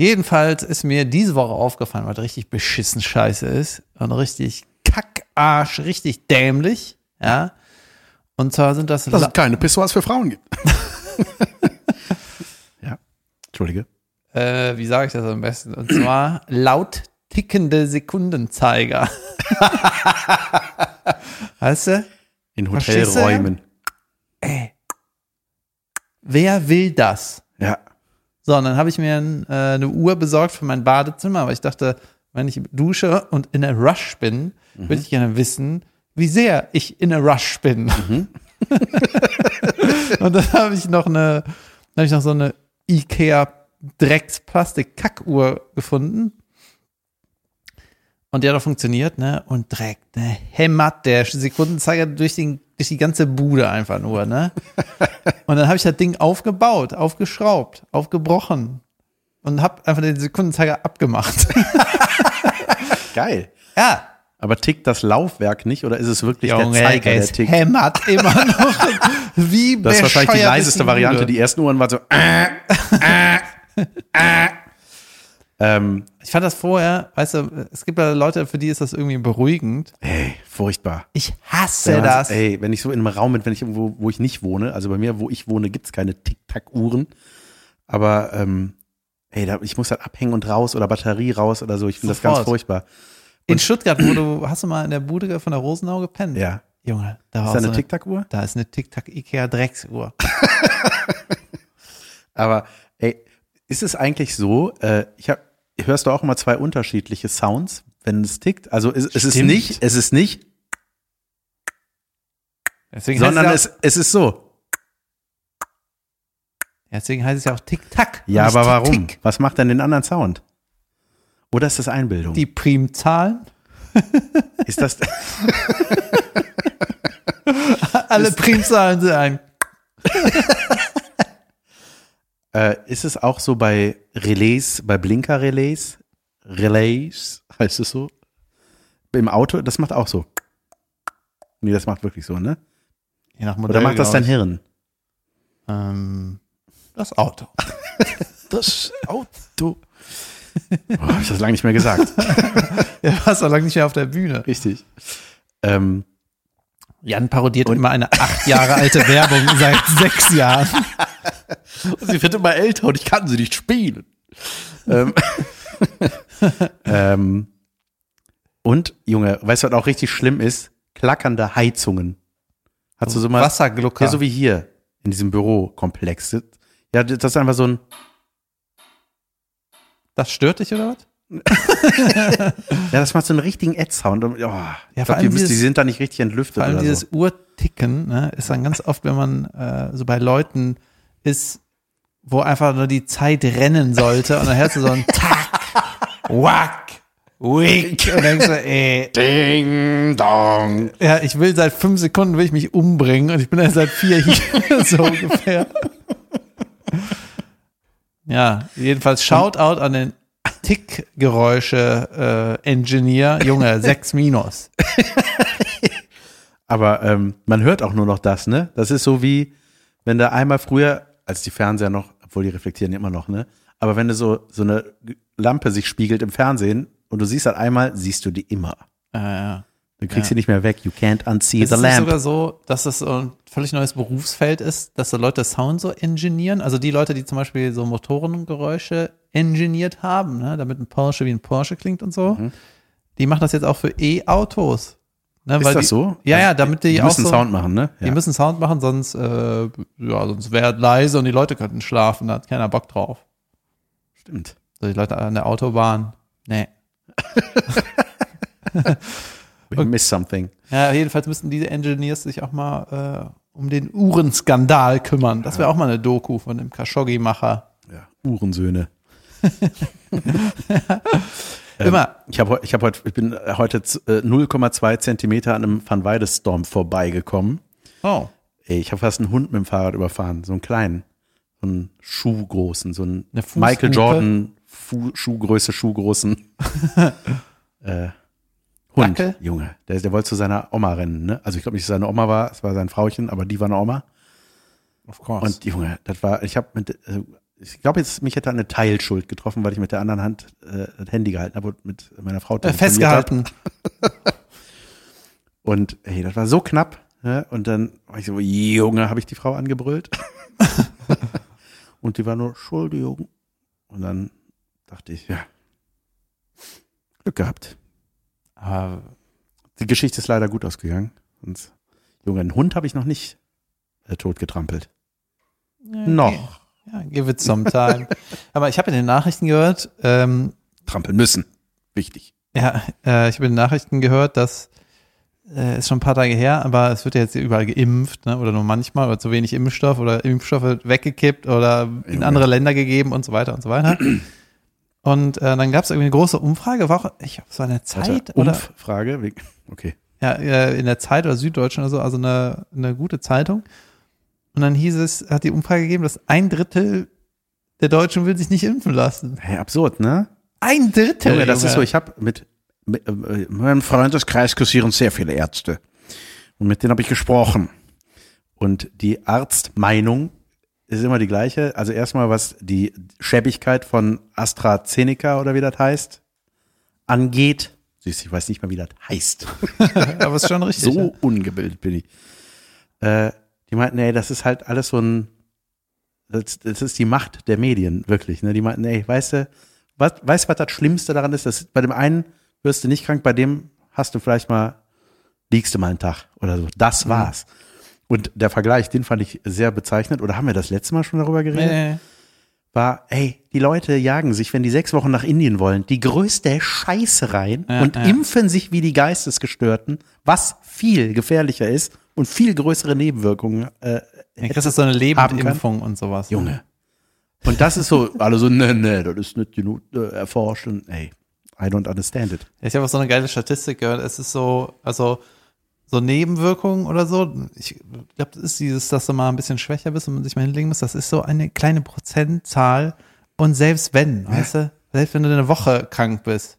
S2: Jedenfalls ist mir diese Woche aufgefallen, was richtig beschissen scheiße ist und richtig Kackarsch, richtig dämlich, ja. Und zwar sind das,
S1: Dass es keine Pissoirs für Frauen gibt. ja, Entschuldige.
S2: äh, wie sage ich das am besten? Und zwar laut tickende Sekundenzeiger. weißt du?
S1: In Hotelräumen.
S2: Ey. Wer will das?
S1: Ja.
S2: So, und dann habe ich mir ein, äh, eine Uhr besorgt für mein Badezimmer, weil ich dachte, wenn ich dusche und in a Rush bin, würde ich gerne wissen, wie sehr ich in a Rush bin. und dann habe ich noch eine, habe ich noch so eine Ikea Drecks Plastik Kackuhr gefunden. Und die hat auch funktioniert, ne? Und direkt, ne, hämmert der Sekundenzeiger durch den, durch die ganze Bude einfach nur, ne? Und dann habe ich das Ding aufgebaut, aufgeschraubt, aufgebrochen und habe einfach den Sekundenzeiger abgemacht.
S1: Geil.
S2: ja,
S1: Aber tickt das Laufwerk nicht oder ist es wirklich
S2: Junge,
S1: der Zeiger, der tickt?
S2: hämmert immer noch. Wie
S1: Das ist wahrscheinlich die leiseste
S2: ist
S1: Variante. Die ersten Uhren waren so. Äh, äh, äh. Ähm,
S2: Ich fand das vorher, weißt du, es gibt ja Leute, für die ist das irgendwie beruhigend.
S1: ey, furchtbar.
S2: Ich hasse
S1: man-
S2: das.
S1: Ey, wenn ich so in einem Raum bin, wenn ich irgendwo, wo ich nicht wohne, also bei mir, wo ich wohne, gibt's keine Tic-Tac-Uhren. Aber ähm, ey, da, ich muss halt abhängen und raus oder Batterie raus oder so. Ich finde das ganz furchtbar.
S2: In Stuttgart, wo du, hast du mal in der Bude von der Rosenau gepennt?
S1: Ja.
S2: Junge, da war
S1: Ist da
S2: so
S1: eine Tic-Tac-Uhr?
S2: Da ist eine Tic-Tac Ikea Drecksuhr.
S1: Aber ey, ist es eigentlich so, äh, ich hab, hörst du auch immer zwei unterschiedliche Sounds, wenn es tickt? Also es, es ist nicht, es ist nicht,
S2: Deswegen
S1: sondern es, es ist so.
S2: deswegen heißt es ja auch Tic-Tac.
S1: Ja, aber warum?
S2: Tick-Tick.
S1: Was macht denn den anderen Sound? Oder ist das Einbildung?
S2: Die Primzahlen?
S1: ist das,
S2: Alle Primzahlen sind ein.
S1: äh, ist es auch so bei Relais, bei Blinker-Relais? Relais, heißt es so? Im Auto, das macht auch so. Nee, das macht wirklich so, ne?
S2: Je nach
S1: Oder macht das dein Hirn?
S2: Ähm, das Auto.
S1: Das Auto. Boah, hab ich das lange nicht mehr gesagt.
S2: Ja, warst doch lange nicht mehr auf der Bühne.
S1: Richtig. Ähm,
S2: Jan parodiert immer eine acht Jahre alte Werbung seit sechs Jahren.
S1: sie wird immer älter und ich kann sie nicht spielen. ähm, ähm, und, Junge, weißt du, was auch richtig schlimm ist? Klackernde Heizungen. Hast du so mal.
S2: Wasserglucker.
S1: Ja, so wie hier in diesem Bürokomplex. Ja, das ist einfach so ein.
S2: das stört dich oder was?
S1: Ja, das macht so einen richtigen Ad-Sound. Und, Oh,
S2: Ja,
S1: ich
S2: vor
S1: glaube, die,
S2: allem
S1: müssen- die
S2: dieses-
S1: sind da nicht richtig entlüftet
S2: Vor allem
S1: oder
S2: dieses
S1: so.
S2: Uhrticken ne, ist dann ganz oft, wenn man äh, so bei Leuten ist, wo einfach nur die Zeit rennen sollte und dann hörst du so ein Tack, Wack, Wick und denkst du, ey,
S1: Ding, dong.
S2: ja, ich will seit fünf Sekunden will ich mich umbringen und ich bin erst seit vier hier, so ungefähr. Ja, jedenfalls Shoutout an den Tickgeräusche-Engineer, Junge, sechs Minus.
S1: Aber ähm, man hört auch nur noch das, ne? Das ist so wie, wenn da einmal früher, als die Fernseher noch, obwohl die reflektieren immer noch, ne? Aber wenn du so, so eine Lampe sich spiegelt im Fernsehen und du siehst halt einmal, siehst du die immer.
S2: Äh, ja.
S1: Du kriegst
S2: Ja.
S1: sie nicht mehr weg. You can't unsee
S2: Ist
S1: the
S2: es nicht
S1: lamp.
S2: sogar so, dass es so ein völlig neues Berufsfeld ist, dass so Leute Sound so engineeren? Also die Leute, die zum Beispiel so Motorengeräusche engineert haben, ne, damit ein Porsche wie ein Porsche klingt und so, die machen das jetzt auch für E-Autos. Ne.
S1: Ist
S2: weil
S1: das
S2: die,
S1: so?
S2: Ja, ja,
S1: Also,
S2: damit die,
S1: die
S2: auch
S1: müssen
S2: so,
S1: Sound machen, ne?
S2: Die müssen Sound machen, sonst, äh, ja, sonst wäre es leise und die Leute könnten schlafen, da hat keiner Bock drauf.
S1: Stimmt.
S2: So die Leute an der Autobahn, nee.
S1: We miss something.
S2: Ja, jedenfalls müssten diese Engineers sich auch mal äh, um den Uhrenskandal kümmern. Das wäre auch mal eine Doku von dem Khashoggi-Macher.
S1: Ja, Uhrensöhne.
S2: Immer.
S1: Ich habe ich hab heute, ich bin heute z- äh, 0,2 Zentimeter an einem Van Weidestorm vorbeigekommen.
S2: Oh.
S1: Ey, ich habe fast einen Hund mit dem Fahrrad überfahren, so einen kleinen, so einen Schuhgroßen, so einen? Michael Jordan Fu Schuhgröße, Schuhgroßen äh, Hund,
S2: Dackel?
S1: Junge. Der, der wollte zu seiner Oma rennen, ne? Also ich glaube nicht, dass seine Oma war, es war sein Frauchen, aber die war eine Oma.
S2: Of course.
S1: Und Junge, das war, ich habe mit, äh, ich glaube jetzt, mich hätte eine Teilschuld getroffen, weil ich mit der anderen Hand äh, das Handy gehalten habe und mit meiner Frau
S2: äh, festgehalten.
S1: Und ey, das war so knapp. Ne? Und dann war ich so, Junge, habe ich die Frau angebrüllt. und die war nur, Entschuldigung. Und dann dachte ich, ja, Glück gehabt.
S2: Aber
S1: Die Geschichte ist leider gut ausgegangen. Und, Junge, einen Hund habe ich noch nicht äh, tot getrampelt. Noch.
S2: Ja, give it some time. Aber ich habe in den Nachrichten gehört, ähm,
S1: Trampeln müssen. Wichtig.
S2: ja, äh, ich habe in den Nachrichten gehört, dass äh, ist schon ein paar Tage her, aber es wird ja jetzt überall geimpft, ne? oder nur manchmal, oder zu wenig Impfstoff oder Impfstoff wird weggekippt oder in
S1: Junge.
S2: andere Länder gegeben und so weiter und so weiter. Und äh, dann gab es irgendwie eine große Umfrage, war auch, ich hab so eine Zeit
S1: Warte,
S2: oder
S1: Umf-Frage. Wie- Okay.
S2: ja, äh, in der Zeit oder Süddeutschen oder so, also eine, eine gute Zeitung. Und dann hieß es, hat die Umfrage gegeben, dass ein Drittel der Deutschen will sich nicht impfen lassen.
S1: Hey, absurd, ne?
S2: Ein Drittel.
S1: Junge, das ist so,
S2: Junge.
S1: ich habe mit, mit äh, in meinem Freundeskreis kursieren sehr viele Ärzte. Und mit denen habe ich gesprochen. Und die Arztmeinung ist immer die gleiche. Also erstmal, was die Schäbigkeit von AstraZeneca oder wie das heißt, angeht. Siehst, du, ich weiß nicht mal, wie das heißt.
S2: Aber ist schon richtig.
S1: So
S2: ja.
S1: ungebildet bin ich. Äh, die meinten, ey, das ist halt alles so ein, das, das ist die Macht der Medien, wirklich. Ne? Die meinten, ey, weißt du, was, weißt du, was das Schlimmste daran ist? Das, bei dem einen wirst du nicht krank, bei dem hast du vielleicht mal, liegst du mal einen Tag oder so. Das war's. Und der Vergleich, den fand ich sehr bezeichnend. Oder haben wir das letzte Mal schon darüber geredet?
S2: Nee.
S1: War, ey, die Leute jagen sich, wenn die sechs Wochen nach Indien wollen, die größte Scheiße rein
S2: Ja,
S1: und
S2: ja.
S1: impfen sich wie die Geistesgestörten, was viel gefährlicher ist und viel größere Nebenwirkungen. Äh,
S2: Ja, das ist so eine Lebendimpfung und sowas.
S1: Junge. Und das ist so, alle so, ne, ne, das ist nicht genug äh, erforscht und ey, I don't understand it.
S2: Ich habe auch so eine geile Statistik gehört. Es ist so, also so Nebenwirkungen oder so. Ich glaube, das ist dieses, dass du mal ein bisschen schwächer bist und man sich mal hinlegen muss. Das ist so eine kleine Prozentzahl. Und selbst wenn, weißt du, selbst wenn du eine Woche krank bist.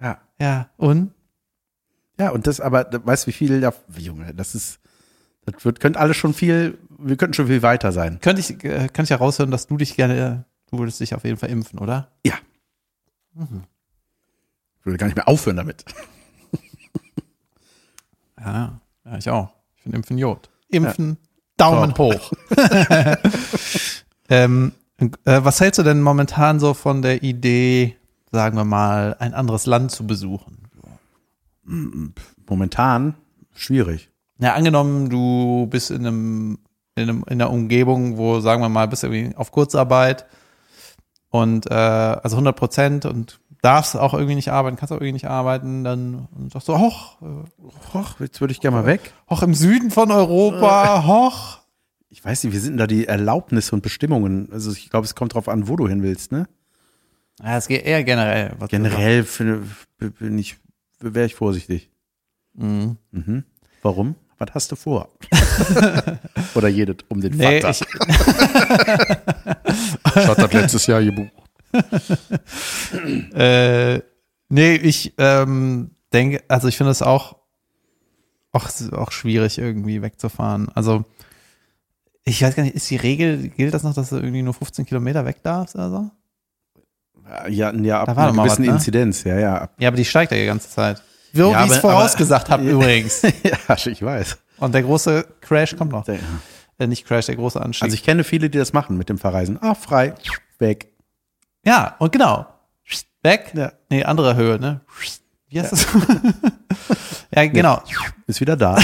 S1: Ja.
S2: Ja, und?
S1: Ja, und das aber, weißt du, wie viel, da, Junge, das ist, das wird, könnte alles schon viel, wir könnten schon viel weiter sein.
S2: Könnte ich, äh, kann ich ja raushören, dass du dich gerne, du würdest dich auf jeden Fall impfen, oder?
S1: Ja. Ich würde gar nicht mehr aufhören damit.
S2: Ja, ja, ich auch. Ich finde Impfen Jod. Impfen, Daumen hoch. ähm, äh, was hältst du denn momentan so von der Idee, sagen wir mal, ein anderes Land zu besuchen?
S1: Momentan schwierig.
S2: Ja, angenommen, du bist in einem, in einem in einer Umgebung, wo, sagen wir mal, bist irgendwie auf Kurzarbeit und äh, also 100 Prozent und darfst auch irgendwie nicht arbeiten, kannst auch irgendwie nicht arbeiten, dann sagst du, hoch, äh,
S1: Och, jetzt würde ich gerne mal weg.
S2: hoch im Süden von Europa, hoch.
S1: Ich weiß nicht, wie sind denn da die Erlaubnisse und Bestimmungen? Also ich glaube, es kommt drauf an, wo du hin willst, ne?
S2: Ja, es geht eher generell. Was
S1: Generell bin ich, wäre ich vorsichtig.
S2: Mhm.
S1: Mhm. Warum? Was hast du vor? Oder jedet um den
S2: Nee,
S1: Vater.
S2: ich,
S1: Ich hatte das letztes Jahr gebucht.
S2: äh, nee, ich ähm, denke, also ich finde es auch, auch, auch schwierig irgendwie wegzufahren. Also ich weiß gar nicht, ist die Regel, gilt das noch, dass du irgendwie nur 15 Kilometer weg darfst oder so?
S1: Ja, ja ab einer gewissen
S2: was, ne?
S1: Inzidenz, ja, ja. Ab,
S2: Ja, aber die steigt ja die ganze Zeit. So
S1: Ja,
S2: wie ich es vorausgesagt habe übrigens.
S1: ja, ich weiß.
S2: Und der große Crash kommt noch.
S1: Der-
S2: Äh, nicht Crash, der große Anstieg.
S1: Also ich kenne viele, die das machen mit dem Verreisen. Ah, frei, weg.
S2: Ja, und genau. Weg.
S1: Ja.
S2: Nee, andere Höhe, ne? Wie heißt das? ja, genau.
S1: Ist wieder da.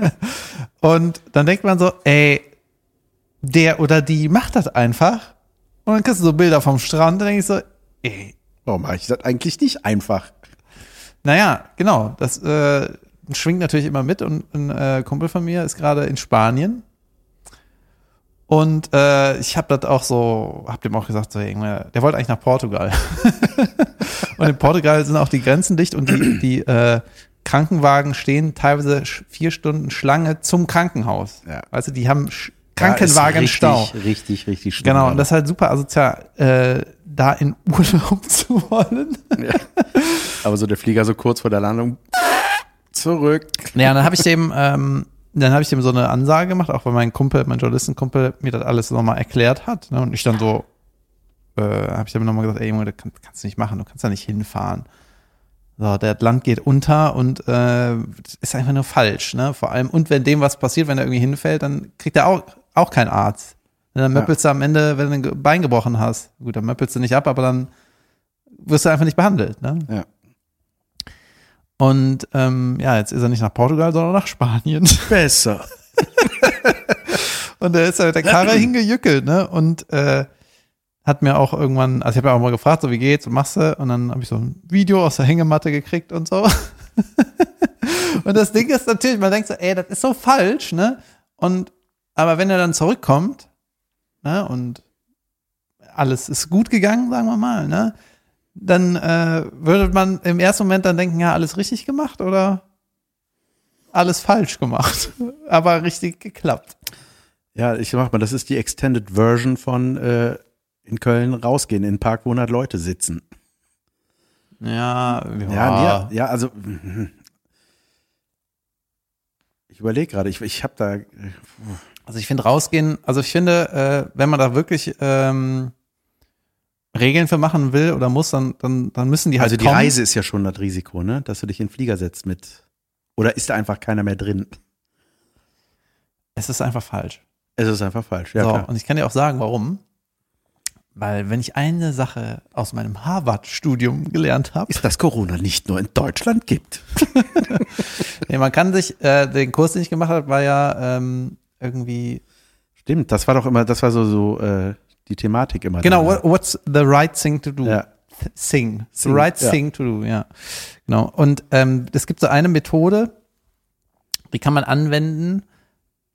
S2: Und dann denkt man so, ey, der oder die macht das einfach. Und dann kriegst du so Bilder vom Strand, dann denke ich so, ey,
S1: Warum mache ich das eigentlich nicht einfach?
S2: naja, genau, das äh, schwingt natürlich immer mit und ein äh, Kumpel von mir ist gerade in Spanien. Und äh, ich habe das auch so, hab dem auch gesagt, so, der wollte eigentlich nach Portugal. und in Portugal sind auch die Grenzen dicht und die, die äh, Krankenwagen stehen teilweise vier Stunden Schlange zum Krankenhaus.
S1: Ja.
S2: Also die haben Sch Krankenwagenstau.
S1: Richtig, richtig, richtig schlimm.
S2: Genau, und das ist halt super asozial, äh, da in Urlaub zu wollen.
S1: Aber so der Flieger so kurz vor der Landung zurück.
S2: Ja, dann habe ich dem, ähm, dann habe ich dem so eine Ansage gemacht, auch weil mein Kumpel, mein Journalistenkumpel mir das alles nochmal erklärt hat. Ne? Und ich dann so, äh, habe ich dem nochmal gesagt, ey Junge, das kann, kannst du nicht machen, du kannst da nicht hinfahren. So, der Land geht unter und äh, ist einfach nur falsch, ne? Vor allem, und wenn dem was passiert, wenn er irgendwie hinfällt, dann kriegt er auch, auch keinen Arzt. Und dann möppelst du am Ende, wenn du ein Bein gebrochen hast. Gut, dann möppelst du nicht ab, aber dann wirst du einfach nicht behandelt, ne?
S1: Ja.
S2: Und ähm, ja, jetzt ist er nicht nach Portugal, sondern nach Spanien.
S1: Besser.
S2: Und er ist da mit der Karre hingejückelt, ne? Und äh, hat mir auch irgendwann, also ich habe ja auch mal gefragt, so wie geht's, was machst du? Und dann habe ich so ein Video aus der Hängematte gekriegt und so. und das Ding ist natürlich, man denkt so, ey, das ist so falsch, ne? Und aber wenn er dann zurückkommt, ne, und alles ist gut gegangen, sagen wir mal, ne? Dann äh, würde man im ersten Moment dann denken, ja, alles richtig gemacht, oder? alles falsch gemacht, aber richtig geklappt.
S1: Ja, ich mach mal, das ist die Extended Version von äh, in Köln rausgehen, in den Park, wo 100 Leute sitzen.
S2: Ja,
S1: Ja, ja, ja also ich überlege gerade, ich, ich habe da äh,
S2: Also ich finde rausgehen, also ich finde, äh, wenn man da wirklich ähm, Regeln für machen will oder muss, dann, dann, dann müssen die halt
S1: also die
S2: kommen.
S1: Reise ist ja schon das Risiko, ne, dass du dich in den Flieger setzt mit oder ist da einfach keiner mehr drin?
S2: Es ist einfach falsch.
S1: Es ist einfach falsch. Ja,
S2: so,
S1: klar.
S2: und ich kann dir auch sagen, warum. Weil wenn ich eine Sache aus meinem Harvard-Studium gelernt habe,
S1: Ist, dass Corona nicht nur in Deutschland gibt.
S2: nee, man kann sich, äh, den Kurs, den ich gemacht habe, war ja ähm, irgendwie,
S1: Stimmt, das war doch immer, das war so, so äh, die Thematik immer.
S2: genau, what, what's the right thing to do?
S1: Ja.
S2: Sing. The right
S1: ja.
S2: thing to do, ja. Genau. Und ähm, es gibt so eine Methode, die kann man anwenden,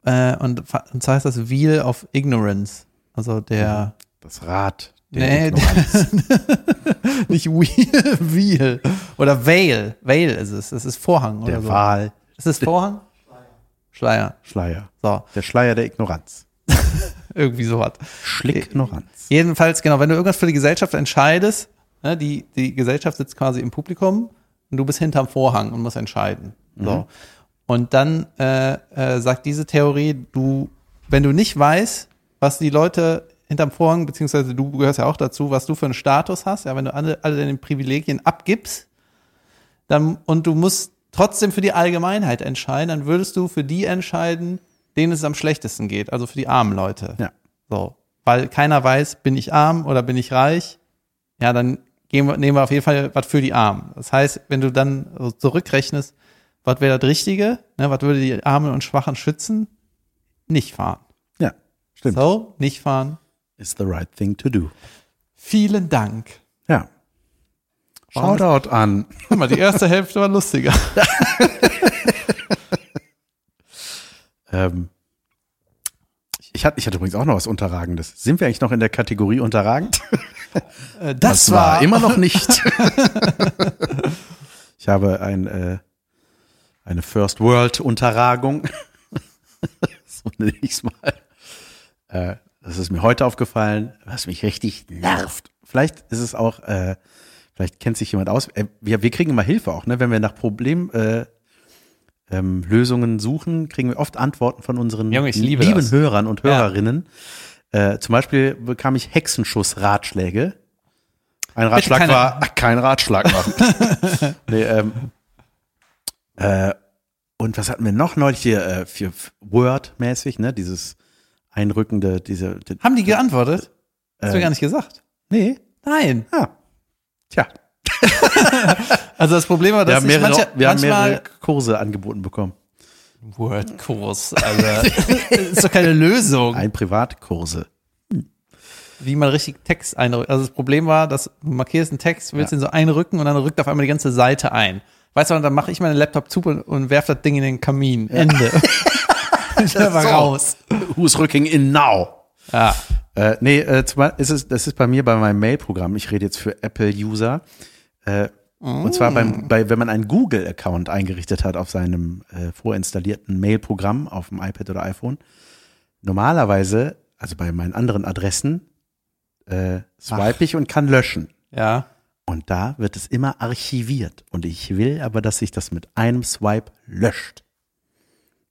S2: äh, und, und zwar heißt das Wheel of Ignorance. Also der,
S1: Das Rad. der
S2: nee, nicht Wheel, Wheel. Oder Veil. Veil ist es. Es ist Vorhang oder
S1: der
S2: so.
S1: Wahl.
S2: Ist es Vorhang? Schleier.
S1: Schleier.
S2: So,
S1: Der Schleier der Ignoranz.
S2: irgendwie sowas.
S1: Schlicknoranz.
S2: Jedenfalls, genau, wenn du irgendwas für die Gesellschaft entscheidest, ne, die, die Gesellschaft sitzt quasi im Publikum und du bist hinterm Vorhang und musst entscheiden. So. Und dann äh, äh, sagt diese Theorie, du, wenn du nicht weißt, was die Leute hinterm Vorhang, beziehungsweise du gehörst ja auch dazu, was du für einen Status hast, ja, wenn du alle, alle deine Privilegien abgibst, dann, und du musst trotzdem für die Allgemeinheit entscheiden, dann würdest du für die entscheiden, denen es am schlechtesten geht, also für die armen Leute.
S1: Ja.
S2: So, weil keiner weiß, bin ich arm oder bin ich reich? Ja, dann gehen wir, nehmen wir auf jeden Fall was für die Armen. Das heißt, wenn du dann so zurückrechnest, was wäre das Richtige? Ne, was würde die Armen und Schwachen schützen? Nicht fahren.
S1: Ja, stimmt.
S2: So, nicht fahren.
S1: Is the right thing to do.
S2: Vielen Dank.
S1: Ja. Shoutout an.
S2: Guck mal, die erste Hälfte war lustiger.
S1: Ähm, ich, hatte, ich hatte übrigens auch noch was Unterragendes. Sind wir eigentlich noch in der Kategorie unterragend?
S2: Äh,
S1: Das war immer noch nicht. ich habe ein, äh, eine First World Unterragung. so nenne ich es mal. Äh, das ist mir heute aufgefallen, was mich richtig nervt. Vielleicht ist es auch, äh, vielleicht kennt sich jemand aus. Äh, wir, wir kriegen immer Hilfe auch, ne? wenn wir nach Problem äh, ähm, Lösungen suchen, kriegen wir oft Antworten von unseren
S2: Junge, liebe
S1: lieben
S2: das.
S1: Hörern und
S2: Ja.
S1: Hörerinnen. Äh, zum Beispiel bekam ich Hexenschuss-Ratschläge. Ein Ratschlag
S2: keine-
S1: war, ach, kein Ratschlag machen. nee, ähm, äh, und was hatten wir noch neulich hier äh, für Word-mäßig, ne? Dieses einrückende, diese. Die,
S2: Haben die geantwortet? Hast du
S1: Äh,
S2: gar nicht gesagt.
S1: nee,
S2: Nein.
S1: ah, tja.
S2: Also das Problem war,
S1: Wir
S2: dass
S1: haben,
S2: ich
S1: mehrere,
S2: manche,
S1: wir haben mehrere Kurse angeboten bekommen.
S2: Wordkurs, Alter. das ist doch keine Lösung.
S1: Ein Privatkurse.
S2: wie man richtig Text einrückt. Also das Problem war, dass du markierst einen Text, willst
S1: Ja.
S2: ihn so einrücken und dann rückt auf einmal die ganze Seite ein. Weißt du, und dann mache ich meinen Laptop zu und, und werf das Ding in den Kamin. Ende. Der war
S1: So.
S2: raus.
S1: Who's rücking in now?
S2: Ja.
S1: Äh, nee, äh, zum Beispiel ist es, das ist bei mir bei meinem Mail-Programm. Ich rede jetzt für Apple-User. Äh, Und zwar beim, bei, wenn man einen Google-Account eingerichtet hat auf seinem äh, vorinstallierten Mail-Programm auf dem iPad oder iPhone. Normalerweise, also bei meinen anderen Adressen, äh, swipe ich und kann löschen.
S2: Ja.
S1: Und da wird es immer archiviert. Und ich will aber, dass sich das mit einem Swipe löscht.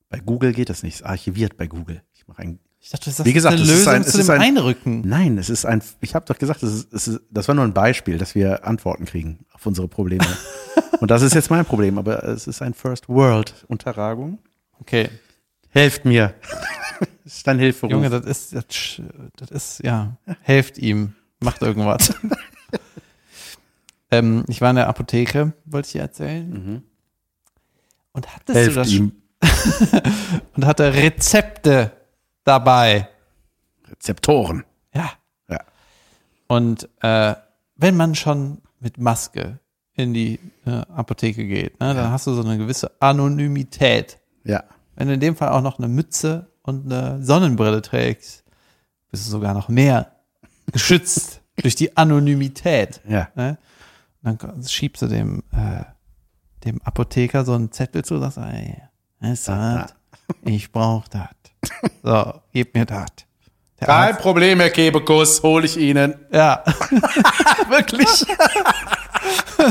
S1: Bei Google geht das nicht. Es archiviert bei Gooel. Ich mache ein
S2: Ich dachte, das ist
S1: Wie gesagt,
S2: eine
S1: es ist
S2: Lösung
S1: ein-
S2: zu
S1: ist
S2: dem
S1: ein-
S2: Einrücken.
S1: Nein, es ist ein, ich habe doch gesagt, das, ist, es ist, das war nur ein Beispiel, dass wir Antworten kriegen auf unsere Probleme. Und das ist jetzt mein Problem, aber es ist ein First World Unterragung.
S2: Okay.
S1: Helft mir. das ist dein Hilferuf.
S2: Junge, das ist, das, das ist, ja, helft ihm. Macht irgendwas. ähm, ich war in der Apotheke, wollte ich dir erzählen. Und hattest du
S1: Helft
S2: das
S1: ihm.
S2: und hatte Rezepte dabei.
S1: Rezeptoren.
S2: Ja.
S1: Ja.
S2: Und äh, wenn man schon mit Maske in die äh, Apotheke geht, ne, dann hast du so eine gewisse Anonymität.
S1: Ja.
S2: Wenn du in dem Fall auch noch eine Mütze und eine Sonnenbrille trägst, bist du sogar noch mehr geschützt durch die Anonymität.
S1: Ja.
S2: Ne? Dann schiebst du dem, äh, dem Apotheker so einen Zettel zu und sagst, ey, Es hat, ich brauch das. So, gib mir das. Der
S1: Kein
S2: Arzt-
S1: Problem, Herr Kebekus, hole ich Ihnen.
S2: Ja.
S1: Wirklich?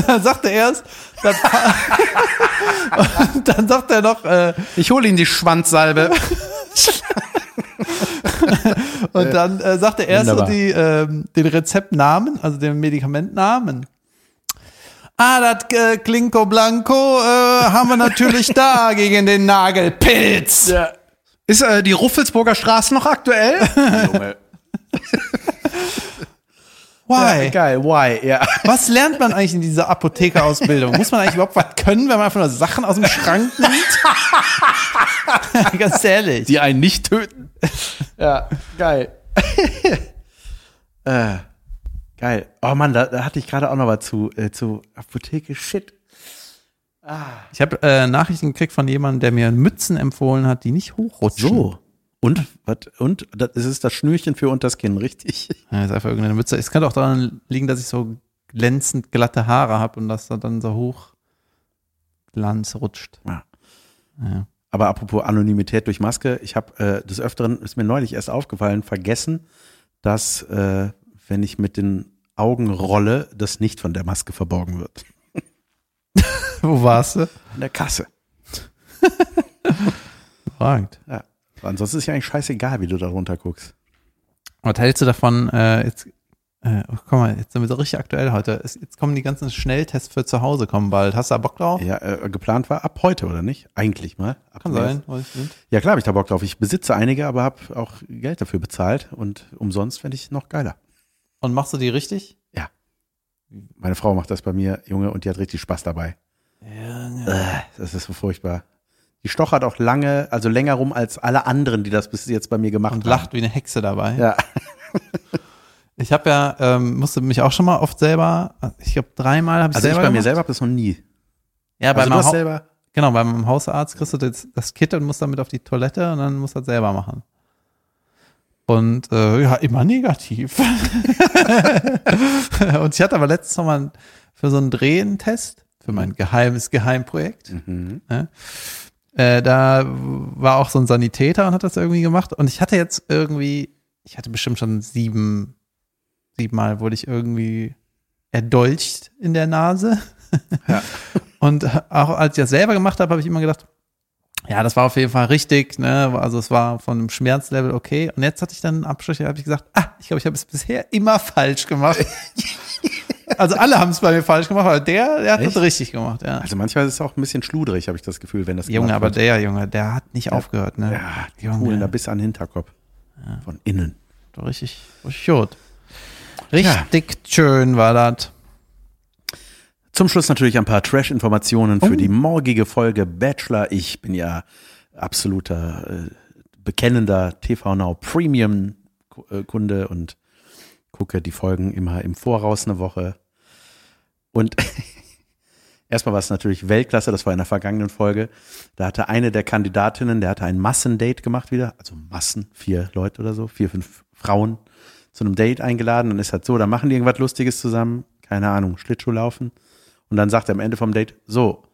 S2: dann sagt er erst, dann, dann sagt er noch, äh,
S1: Ich hole Ihnen die Schwanzsalbe.
S2: und dann äh, sagt er erst so die, ähm, den Rezeptnamen, also den Medikamentnamen. Ah, das äh, Klinko Blanco äh, haben wir natürlich da gegen den Nagelpilz.
S1: Ist äh, die Ruffelsburger Straße noch aktuell? Junge.
S2: Why?
S1: Ja, geil, why, ja.
S2: Was lernt man eigentlich in dieser Apothekerausbildung? Muss man eigentlich überhaupt was können, wenn man einfach nur Sachen aus dem Schrank nimmt? Ganz ehrlich.
S1: Die einen nicht töten. ja, geil. äh, geil. Oh Mann, da, da hatte ich gerade auch noch was zu, äh, zu Apotheke. Shit.
S2: Ich habe äh, Nachrichten gekriegt von jemandem, der mir Mützen empfohlen hat, die nicht hochrutschen.
S1: So. Und, was, und, das ist das Schnürchen für unters Kinn, richtig?
S2: Ja, ist einfach irgendeine Mütze. Es kann auch daran liegen, dass ich so glänzend glatte Haare habe und dass da dann so hoch Glanz rutscht.
S1: Ja.
S2: Ja.
S1: Aber apropos Anonymität durch Maske, ich habe äh, des Öfteren, ist mir neulich erst aufgefallen, vergessen, dass, äh, wenn ich mit den Augen rolle, das nicht von der Maske verborgen wird.
S2: Wo warst du?
S1: An der Kasse.
S2: Fragt.
S1: Ja. Ansonsten ist ja eigentlich scheißegal, wie du da runter guckst.
S2: Was hältst du davon, äh, jetzt, äh, oh, guck mal, jetzt sind wir so richtig aktuell heute. Es, jetzt kommen die ganzen Schnelltests für zu Hause kommen bald. Hast du da Bock drauf?
S1: Ja, äh, geplant war ab heute, oder nicht? Eigentlich mal. Ab
S2: Kann sein.
S1: Ja, klar habe ich da Bock drauf. Ich besitze einige, aber habe auch Geld dafür bezahlt und umsonst fände ich noch geiler.
S2: Und machst du die richtig?
S1: Meine Frau macht das bei mir, Junge, und die hat richtig Spaß dabei. Äh, das ist so furchtbar. Die stochert auch lange, also länger rum als alle anderen, die das bis jetzt bei mir gemacht
S2: Und
S1: haben.
S2: lacht wie eine Hexe dabei.
S1: Ja.
S2: Ich habe ja, ähm, musste mich auch schon mal oft selber, ich glaube dreimal habe ich
S1: Also ich
S2: selber
S1: bei mir
S2: gemacht.
S1: selber habe das noch nie.
S2: Ja, bei
S1: Also du
S2: meinem
S1: selber.
S2: Genau, beim Hausarzt kriegst du das, das Kit und musst damit auf die Toilette und dann musst du das selber machen. Und äh, ja, immer negativ. und ich hatte aber letztens noch mal für so einen Drehentest, für mein geheimes Geheimprojekt.
S1: Mhm.
S2: Ja, äh, da war auch so ein Sanitäter und hat das irgendwie gemacht. Und ich hatte jetzt irgendwie, ich hatte bestimmt schon sieben, siebenmal wurde ich irgendwie erdolcht in der Nase. Und auch als ich das selber gemacht habe, habe ich immer gedacht, ja, das war auf jeden Fall richtig, ne? Also es war von dem Schmerzlevel okay. Und jetzt hatte ich dann einen Abstrich, da habe ich gesagt, ah, ich glaube, ich habe es bisher immer falsch gemacht. also alle haben es bei mir falsch gemacht, aber der, der hat
S1: Echt?
S2: das richtig gemacht, ja.
S1: Also manchmal ist es auch ein bisschen schludrig, habe ich das Gefühl, wenn das
S2: Junge, aber
S1: wird.
S2: der Junge, der hat nicht aufgehört, ne?
S1: Ja, die
S2: Junge.
S1: holen da bis an den Hinterkopf. Von innen.
S2: Richtig, richtig gut. Richtig schön war das.
S1: Zum Schluss natürlich ein paar Trash-Informationen für die morgige Folge Bachelor. Ich bin ja absoluter äh, bekennender TV Now Premium Kunde und gucke die Folgen immer im Voraus eine Woche. Und erstmal war es natürlich Weltklasse, das war in der vergangenen Folge. Da hatte eine der Kandidatinnen, der hatte ein Massendate gemacht wieder, also Massen, vier Leute oder so, vier, fünf Frauen zu einem Date eingeladen. Dann ist halt so, da machen die irgendwas Lustiges zusammen, keine Ahnung, Schlittschuh laufen. Und dann sagt er am Ende vom Date, so,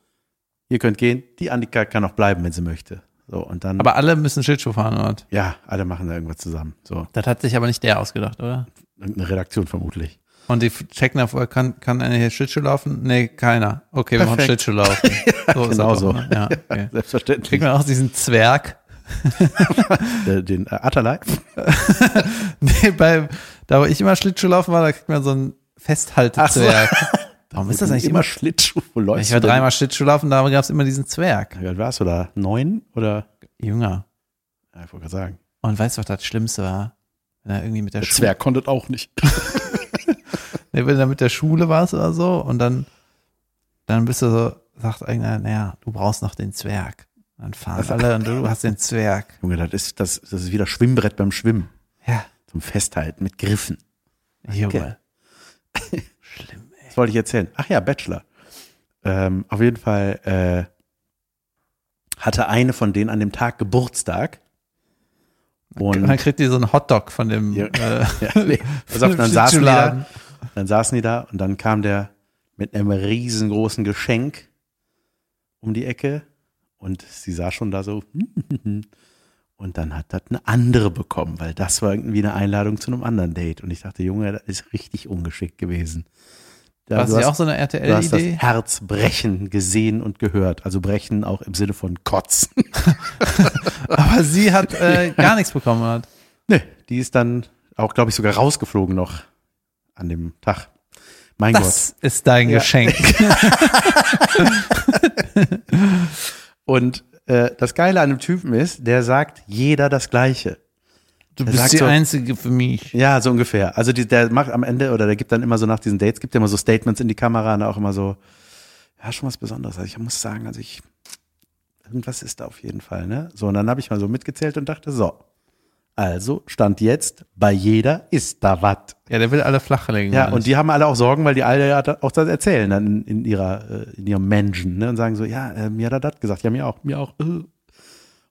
S1: ihr könnt gehen, die Annika kann noch bleiben, wenn sie möchte. So, und dann,
S2: Aber alle müssen Schlittschuh fahren, oder?
S1: ja, alle machen da irgendwas zusammen. So,
S2: Das hat sich aber nicht der ausgedacht, oder?
S1: irgendeine Redaktion vermutlich.
S2: Und die checken davor, kann, kann einer hier Schlittschuh laufen? Nee, keiner. Okay, wir machen
S1: Perfekt.
S2: Schlittschuh laufen. so ist
S1: genau so.
S2: ne? Ja, okay.
S1: Selbstverständlich.
S2: Kriegt man auch diesen Zwerg?
S1: Den äh, Atalay.
S2: Nee, bei, da wo ich immer Schlittschuh laufen war, da kriegt man so einen Festhaltezwerg. Warum ist das eigentlich
S1: immer
S2: immer?
S1: Schlittschuh? Wo läufst
S2: Ich war dreimal Schlittschuh laufen, da gab es immer diesen Zwerg.
S1: Wie alt warst du da? Neun oder?
S2: Jünger.
S1: Ja, ich wollte gerade sagen.
S2: Und weißt du, was das Schlimmste war? Wenn er irgendwie mit der,
S1: Der Zwerg konnte auch nicht.
S2: Wenn er mit der Schule warst oder so und dann, dann bist du so, sagt einer, naja, du brauchst noch den Zwerg. Dann fahren alle und du hast den Zwerg.
S1: Junge, das ist, das, das ist wieder Schwimmbrett beim Schwimmen.
S2: Ja,
S1: Zum Festhalten mit Griffen.
S2: Junge. Schlimm, ey.
S1: Was wollte ich erzählen? Ach ja, Bachelor. Ähm, auf jeden Fall äh, hatte eine von denen an dem Tag Geburtstag. Und
S2: Und dann kriegt die so einen Hotdog von dem
S1: Ja.
S2: äh,
S1: ja, nee, pass auf, dann saßen die da, dann saßen die da und dann kam der mit einem riesengroßen Geschenk um die Ecke Und sie sah schon da so. Und dann hat das eine andere bekommen, weil das war irgendwie eine Einladung zu einem anderen Date. Und ich dachte, Junge, das ist richtig ungeschickt gewesen. Da,
S2: War sie
S1: hast-
S2: auch so eine
S1: Du hast das
S2: RTL-Idee?
S1: Herz brechen gesehen und gehört. Also brechen auch im Sinne von kotzen.
S2: Aber sie hat äh, gar nichts bekommen. Hat.
S1: Nee, die ist dann auch, glaube ich, sogar rausgeflogen noch an dem Tag. Mein
S2: Das ist dein
S1: Ja.
S2: Geschenk.
S1: Gott. Und äh, das Geile an dem Typen ist, der sagt jeder das Gleiche.
S2: Du
S1: Er
S2: bist die
S1: so-
S2: Einzige für mich.
S1: Ja, so ungefähr. Also die, der macht am Ende oder der gibt dann immer so nach diesen Dates, gibt ja immer so Statements in die Kamera und auch immer so, ja, schon was Besonderes. Also ich muss sagen, also ich, irgendwas ist da auf jeden Fall, ne? So, und dann habe ich mal so mitgezählt und dachte, so, also stand jetzt, bei jeder ist da was.
S2: Ja, der will alle flach legen.
S1: Ja, und die haben alle auch Sorgen, weil die alle ja auch das erzählen dann in, in ihrer, äh, in ihrem Menschen, ne? Und sagen so, ja, äh, mir hat er das gesagt, ja, mir auch, mir auch. Äh.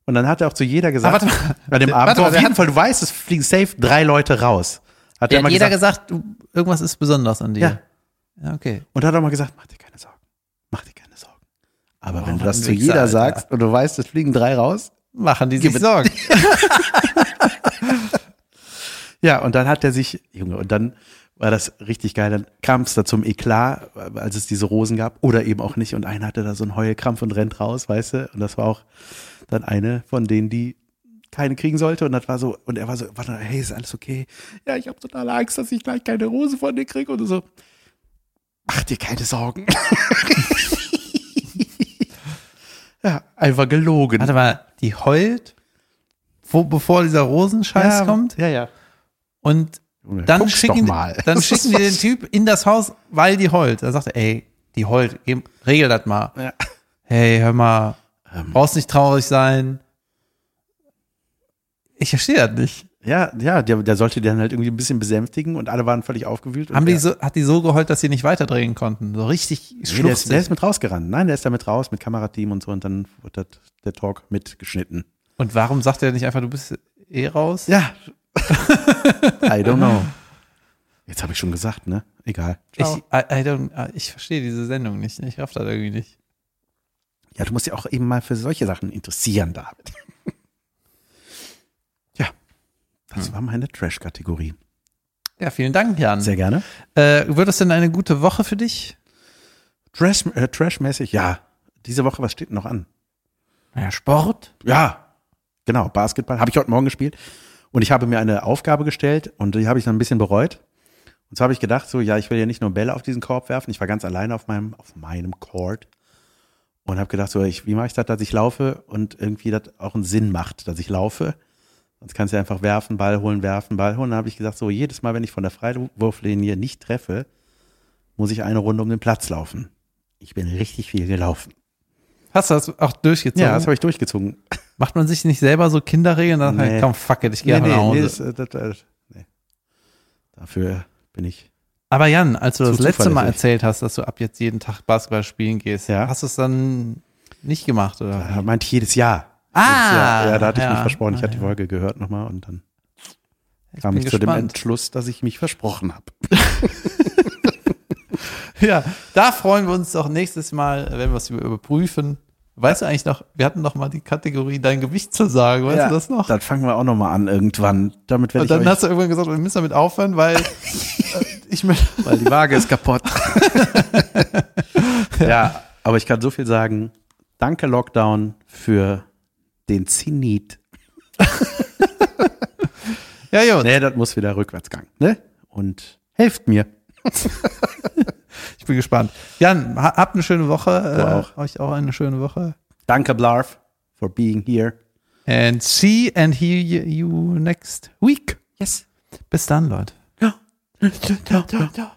S1: Und dann hat er auch zu jeder gesagt,
S2: Ah, warte
S1: bei dem
S2: Der-
S1: Abend,
S2: warte
S1: so, auf
S2: der
S1: jeden
S2: hat-
S1: Fall, du weißt, es fliegen safe drei Leute raus. Hat
S2: Der
S1: er
S2: hat jeder
S1: gesagt,
S2: gesagt, du, irgendwas ist besonders an dir.
S1: Ja.
S2: Ja, okay.
S1: Und hat auch mal gesagt, mach dir keine Sorgen. Mach dir keine Sorgen. Aber
S2: Oh,
S1: wenn du das zu jeder
S2: Alter.
S1: sagst und du weißt, es fliegen drei raus.
S2: Machen die sich. Sorgen.
S1: Ja, und dann hat er sich, Junge, und dann war das richtig geil. Dann kam es da zum Eklat, als es diese Rosen gab, oder eben auch nicht. Und einer hatte da so einen Heulkrampf und rennt raus, weißt du? Und das war auch dann eine von denen, die keine kriegen sollte. Und das war so, und er war so, warte, hey, ist alles okay? Ja, ich habe total Angst, dass ich gleich keine Rose von dir kriege. Und so, mach dir keine Sorgen. ja, einfach gelogen.
S2: Warte mal, die heult, wo, bevor dieser Rosenscheiß
S1: ja,
S2: kommt.
S1: Ja, ja.
S2: Und dann
S1: guck's
S2: schicken, dann schicken die den Typ in das Haus, weil die heult. Da sagt er, ey, die heult, regel das mal.
S1: Ja.
S2: Hey, hör mal,
S1: Ähm.
S2: brauchst nicht traurig sein. Ich verstehe das nicht.
S1: Ja, ja, der, der sollte die dann halt irgendwie ein bisschen besänftigen und alle waren völlig aufgewühlt.
S2: Haben die so, hat die so geheult, dass sie nicht weiterdrehen konnten? So richtig
S1: nee, der, ist, der ist mit rausgerannt. Nein, der ist da mit raus, mit Kamerateam und so und dann wird das, der Talk mitgeschnitten.
S2: Und warum sagt er nicht einfach, du bist eh raus?
S1: Ja. I don't know. Jetzt habe ich schon gesagt, ne? Egal.
S2: Ich. I, I don't, ah, ich verstehe diese Sendung nicht. Ich raff das irgendwie nicht.
S1: ja, du musst ja auch eben mal für solche Sachen interessieren, David. ja, das war meine Trash-Kategorie.
S2: Ja, vielen Dank, Jan.
S1: Sehr gerne.
S2: Äh, wird es denn eine gute Woche für dich?
S1: Trash, äh, Trash-mäßig, ja. Diese Woche, was steht denn noch an?
S2: Ja, Sport.
S1: Ja, genau, Basketball. Habe ich heute Morgen gespielt. Und ich habe mir eine Aufgabe gestellt und die habe ich dann ein bisschen bereut. Und zwar habe ich gedacht, so, ja, ich will ja nicht nur Bälle auf diesen Korb werfen. Ich war ganz alleine auf meinem, auf meinem Court. Und habe gedacht, so, ich, wie mache ich das, dass ich laufe und irgendwie das auch einen Sinn macht, dass ich laufe. Sonst kannst du einfach werfen, Ball holen, werfen, Ball holen. Dann habe ich gesagt, so, jedes Mal, wenn ich von der Freiwurflinie nicht treffe, muss ich eine Runde um den Platz laufen. Ich bin richtig viel gelaufen.
S2: Hast du das auch durchgezogen?
S1: Ja, das habe ich durchgezogen.
S2: Macht man sich nicht selber so Kinderregeln? Dann
S1: Nee.
S2: halt, komm, fuck it, ich gehe einfach nach Hause.
S1: das, äh, das, äh, nee. Dafür bin ich.
S2: Aber Jan, als du das letzte Mal erzählt hast, dass du ab jetzt jeden Tag Basketball spielen gehst,
S1: Ja.
S2: hast du es dann nicht gemacht, oder?
S1: Da meinte ich jedes Jahr.
S2: Ah,
S1: jedes Jahr. ja, da hatte ich
S2: ja.
S1: mich versprochen. Ich
S2: Ah,
S1: hatte die. Folge gehört nochmal und dann
S2: Ich
S1: kam ich zu dem
S2: gespannt.
S1: Entschluss, dass ich mich versprochen habe.
S2: Ja, da freuen wir uns doch nächstes Mal, wenn wir es über- überprüfen. Weißt du eigentlich noch, wir hatten noch mal die Kategorie dein Gewicht zu sagen, weißt du das noch?
S1: Dann fangen wir auch nochmal an irgendwann. Damit werde
S2: Und
S1: ich
S2: dann
S1: euch,
S2: hast du irgendwann gesagt, wir müssen damit aufhören, weil äh, ich möchte.
S1: weil die Waage ist kaputt. ja, aber ich kann so viel sagen. Danke Lockdown für den Zenit.
S2: Ja, gut.
S1: Nee, das muss wieder Rückwärtsgang. Ne? Und helft mir.
S2: Ich bin gespannt. Jan, ha- habt eine schöne Woche.
S1: Du
S2: äh,
S1: auch.
S2: Euch auch eine schöne Woche.
S1: Danke Blarf for being here.
S2: And see and hear you next week.
S1: Yes.
S2: Bis dann, Leute.
S1: Ja. Ja, ja, ja.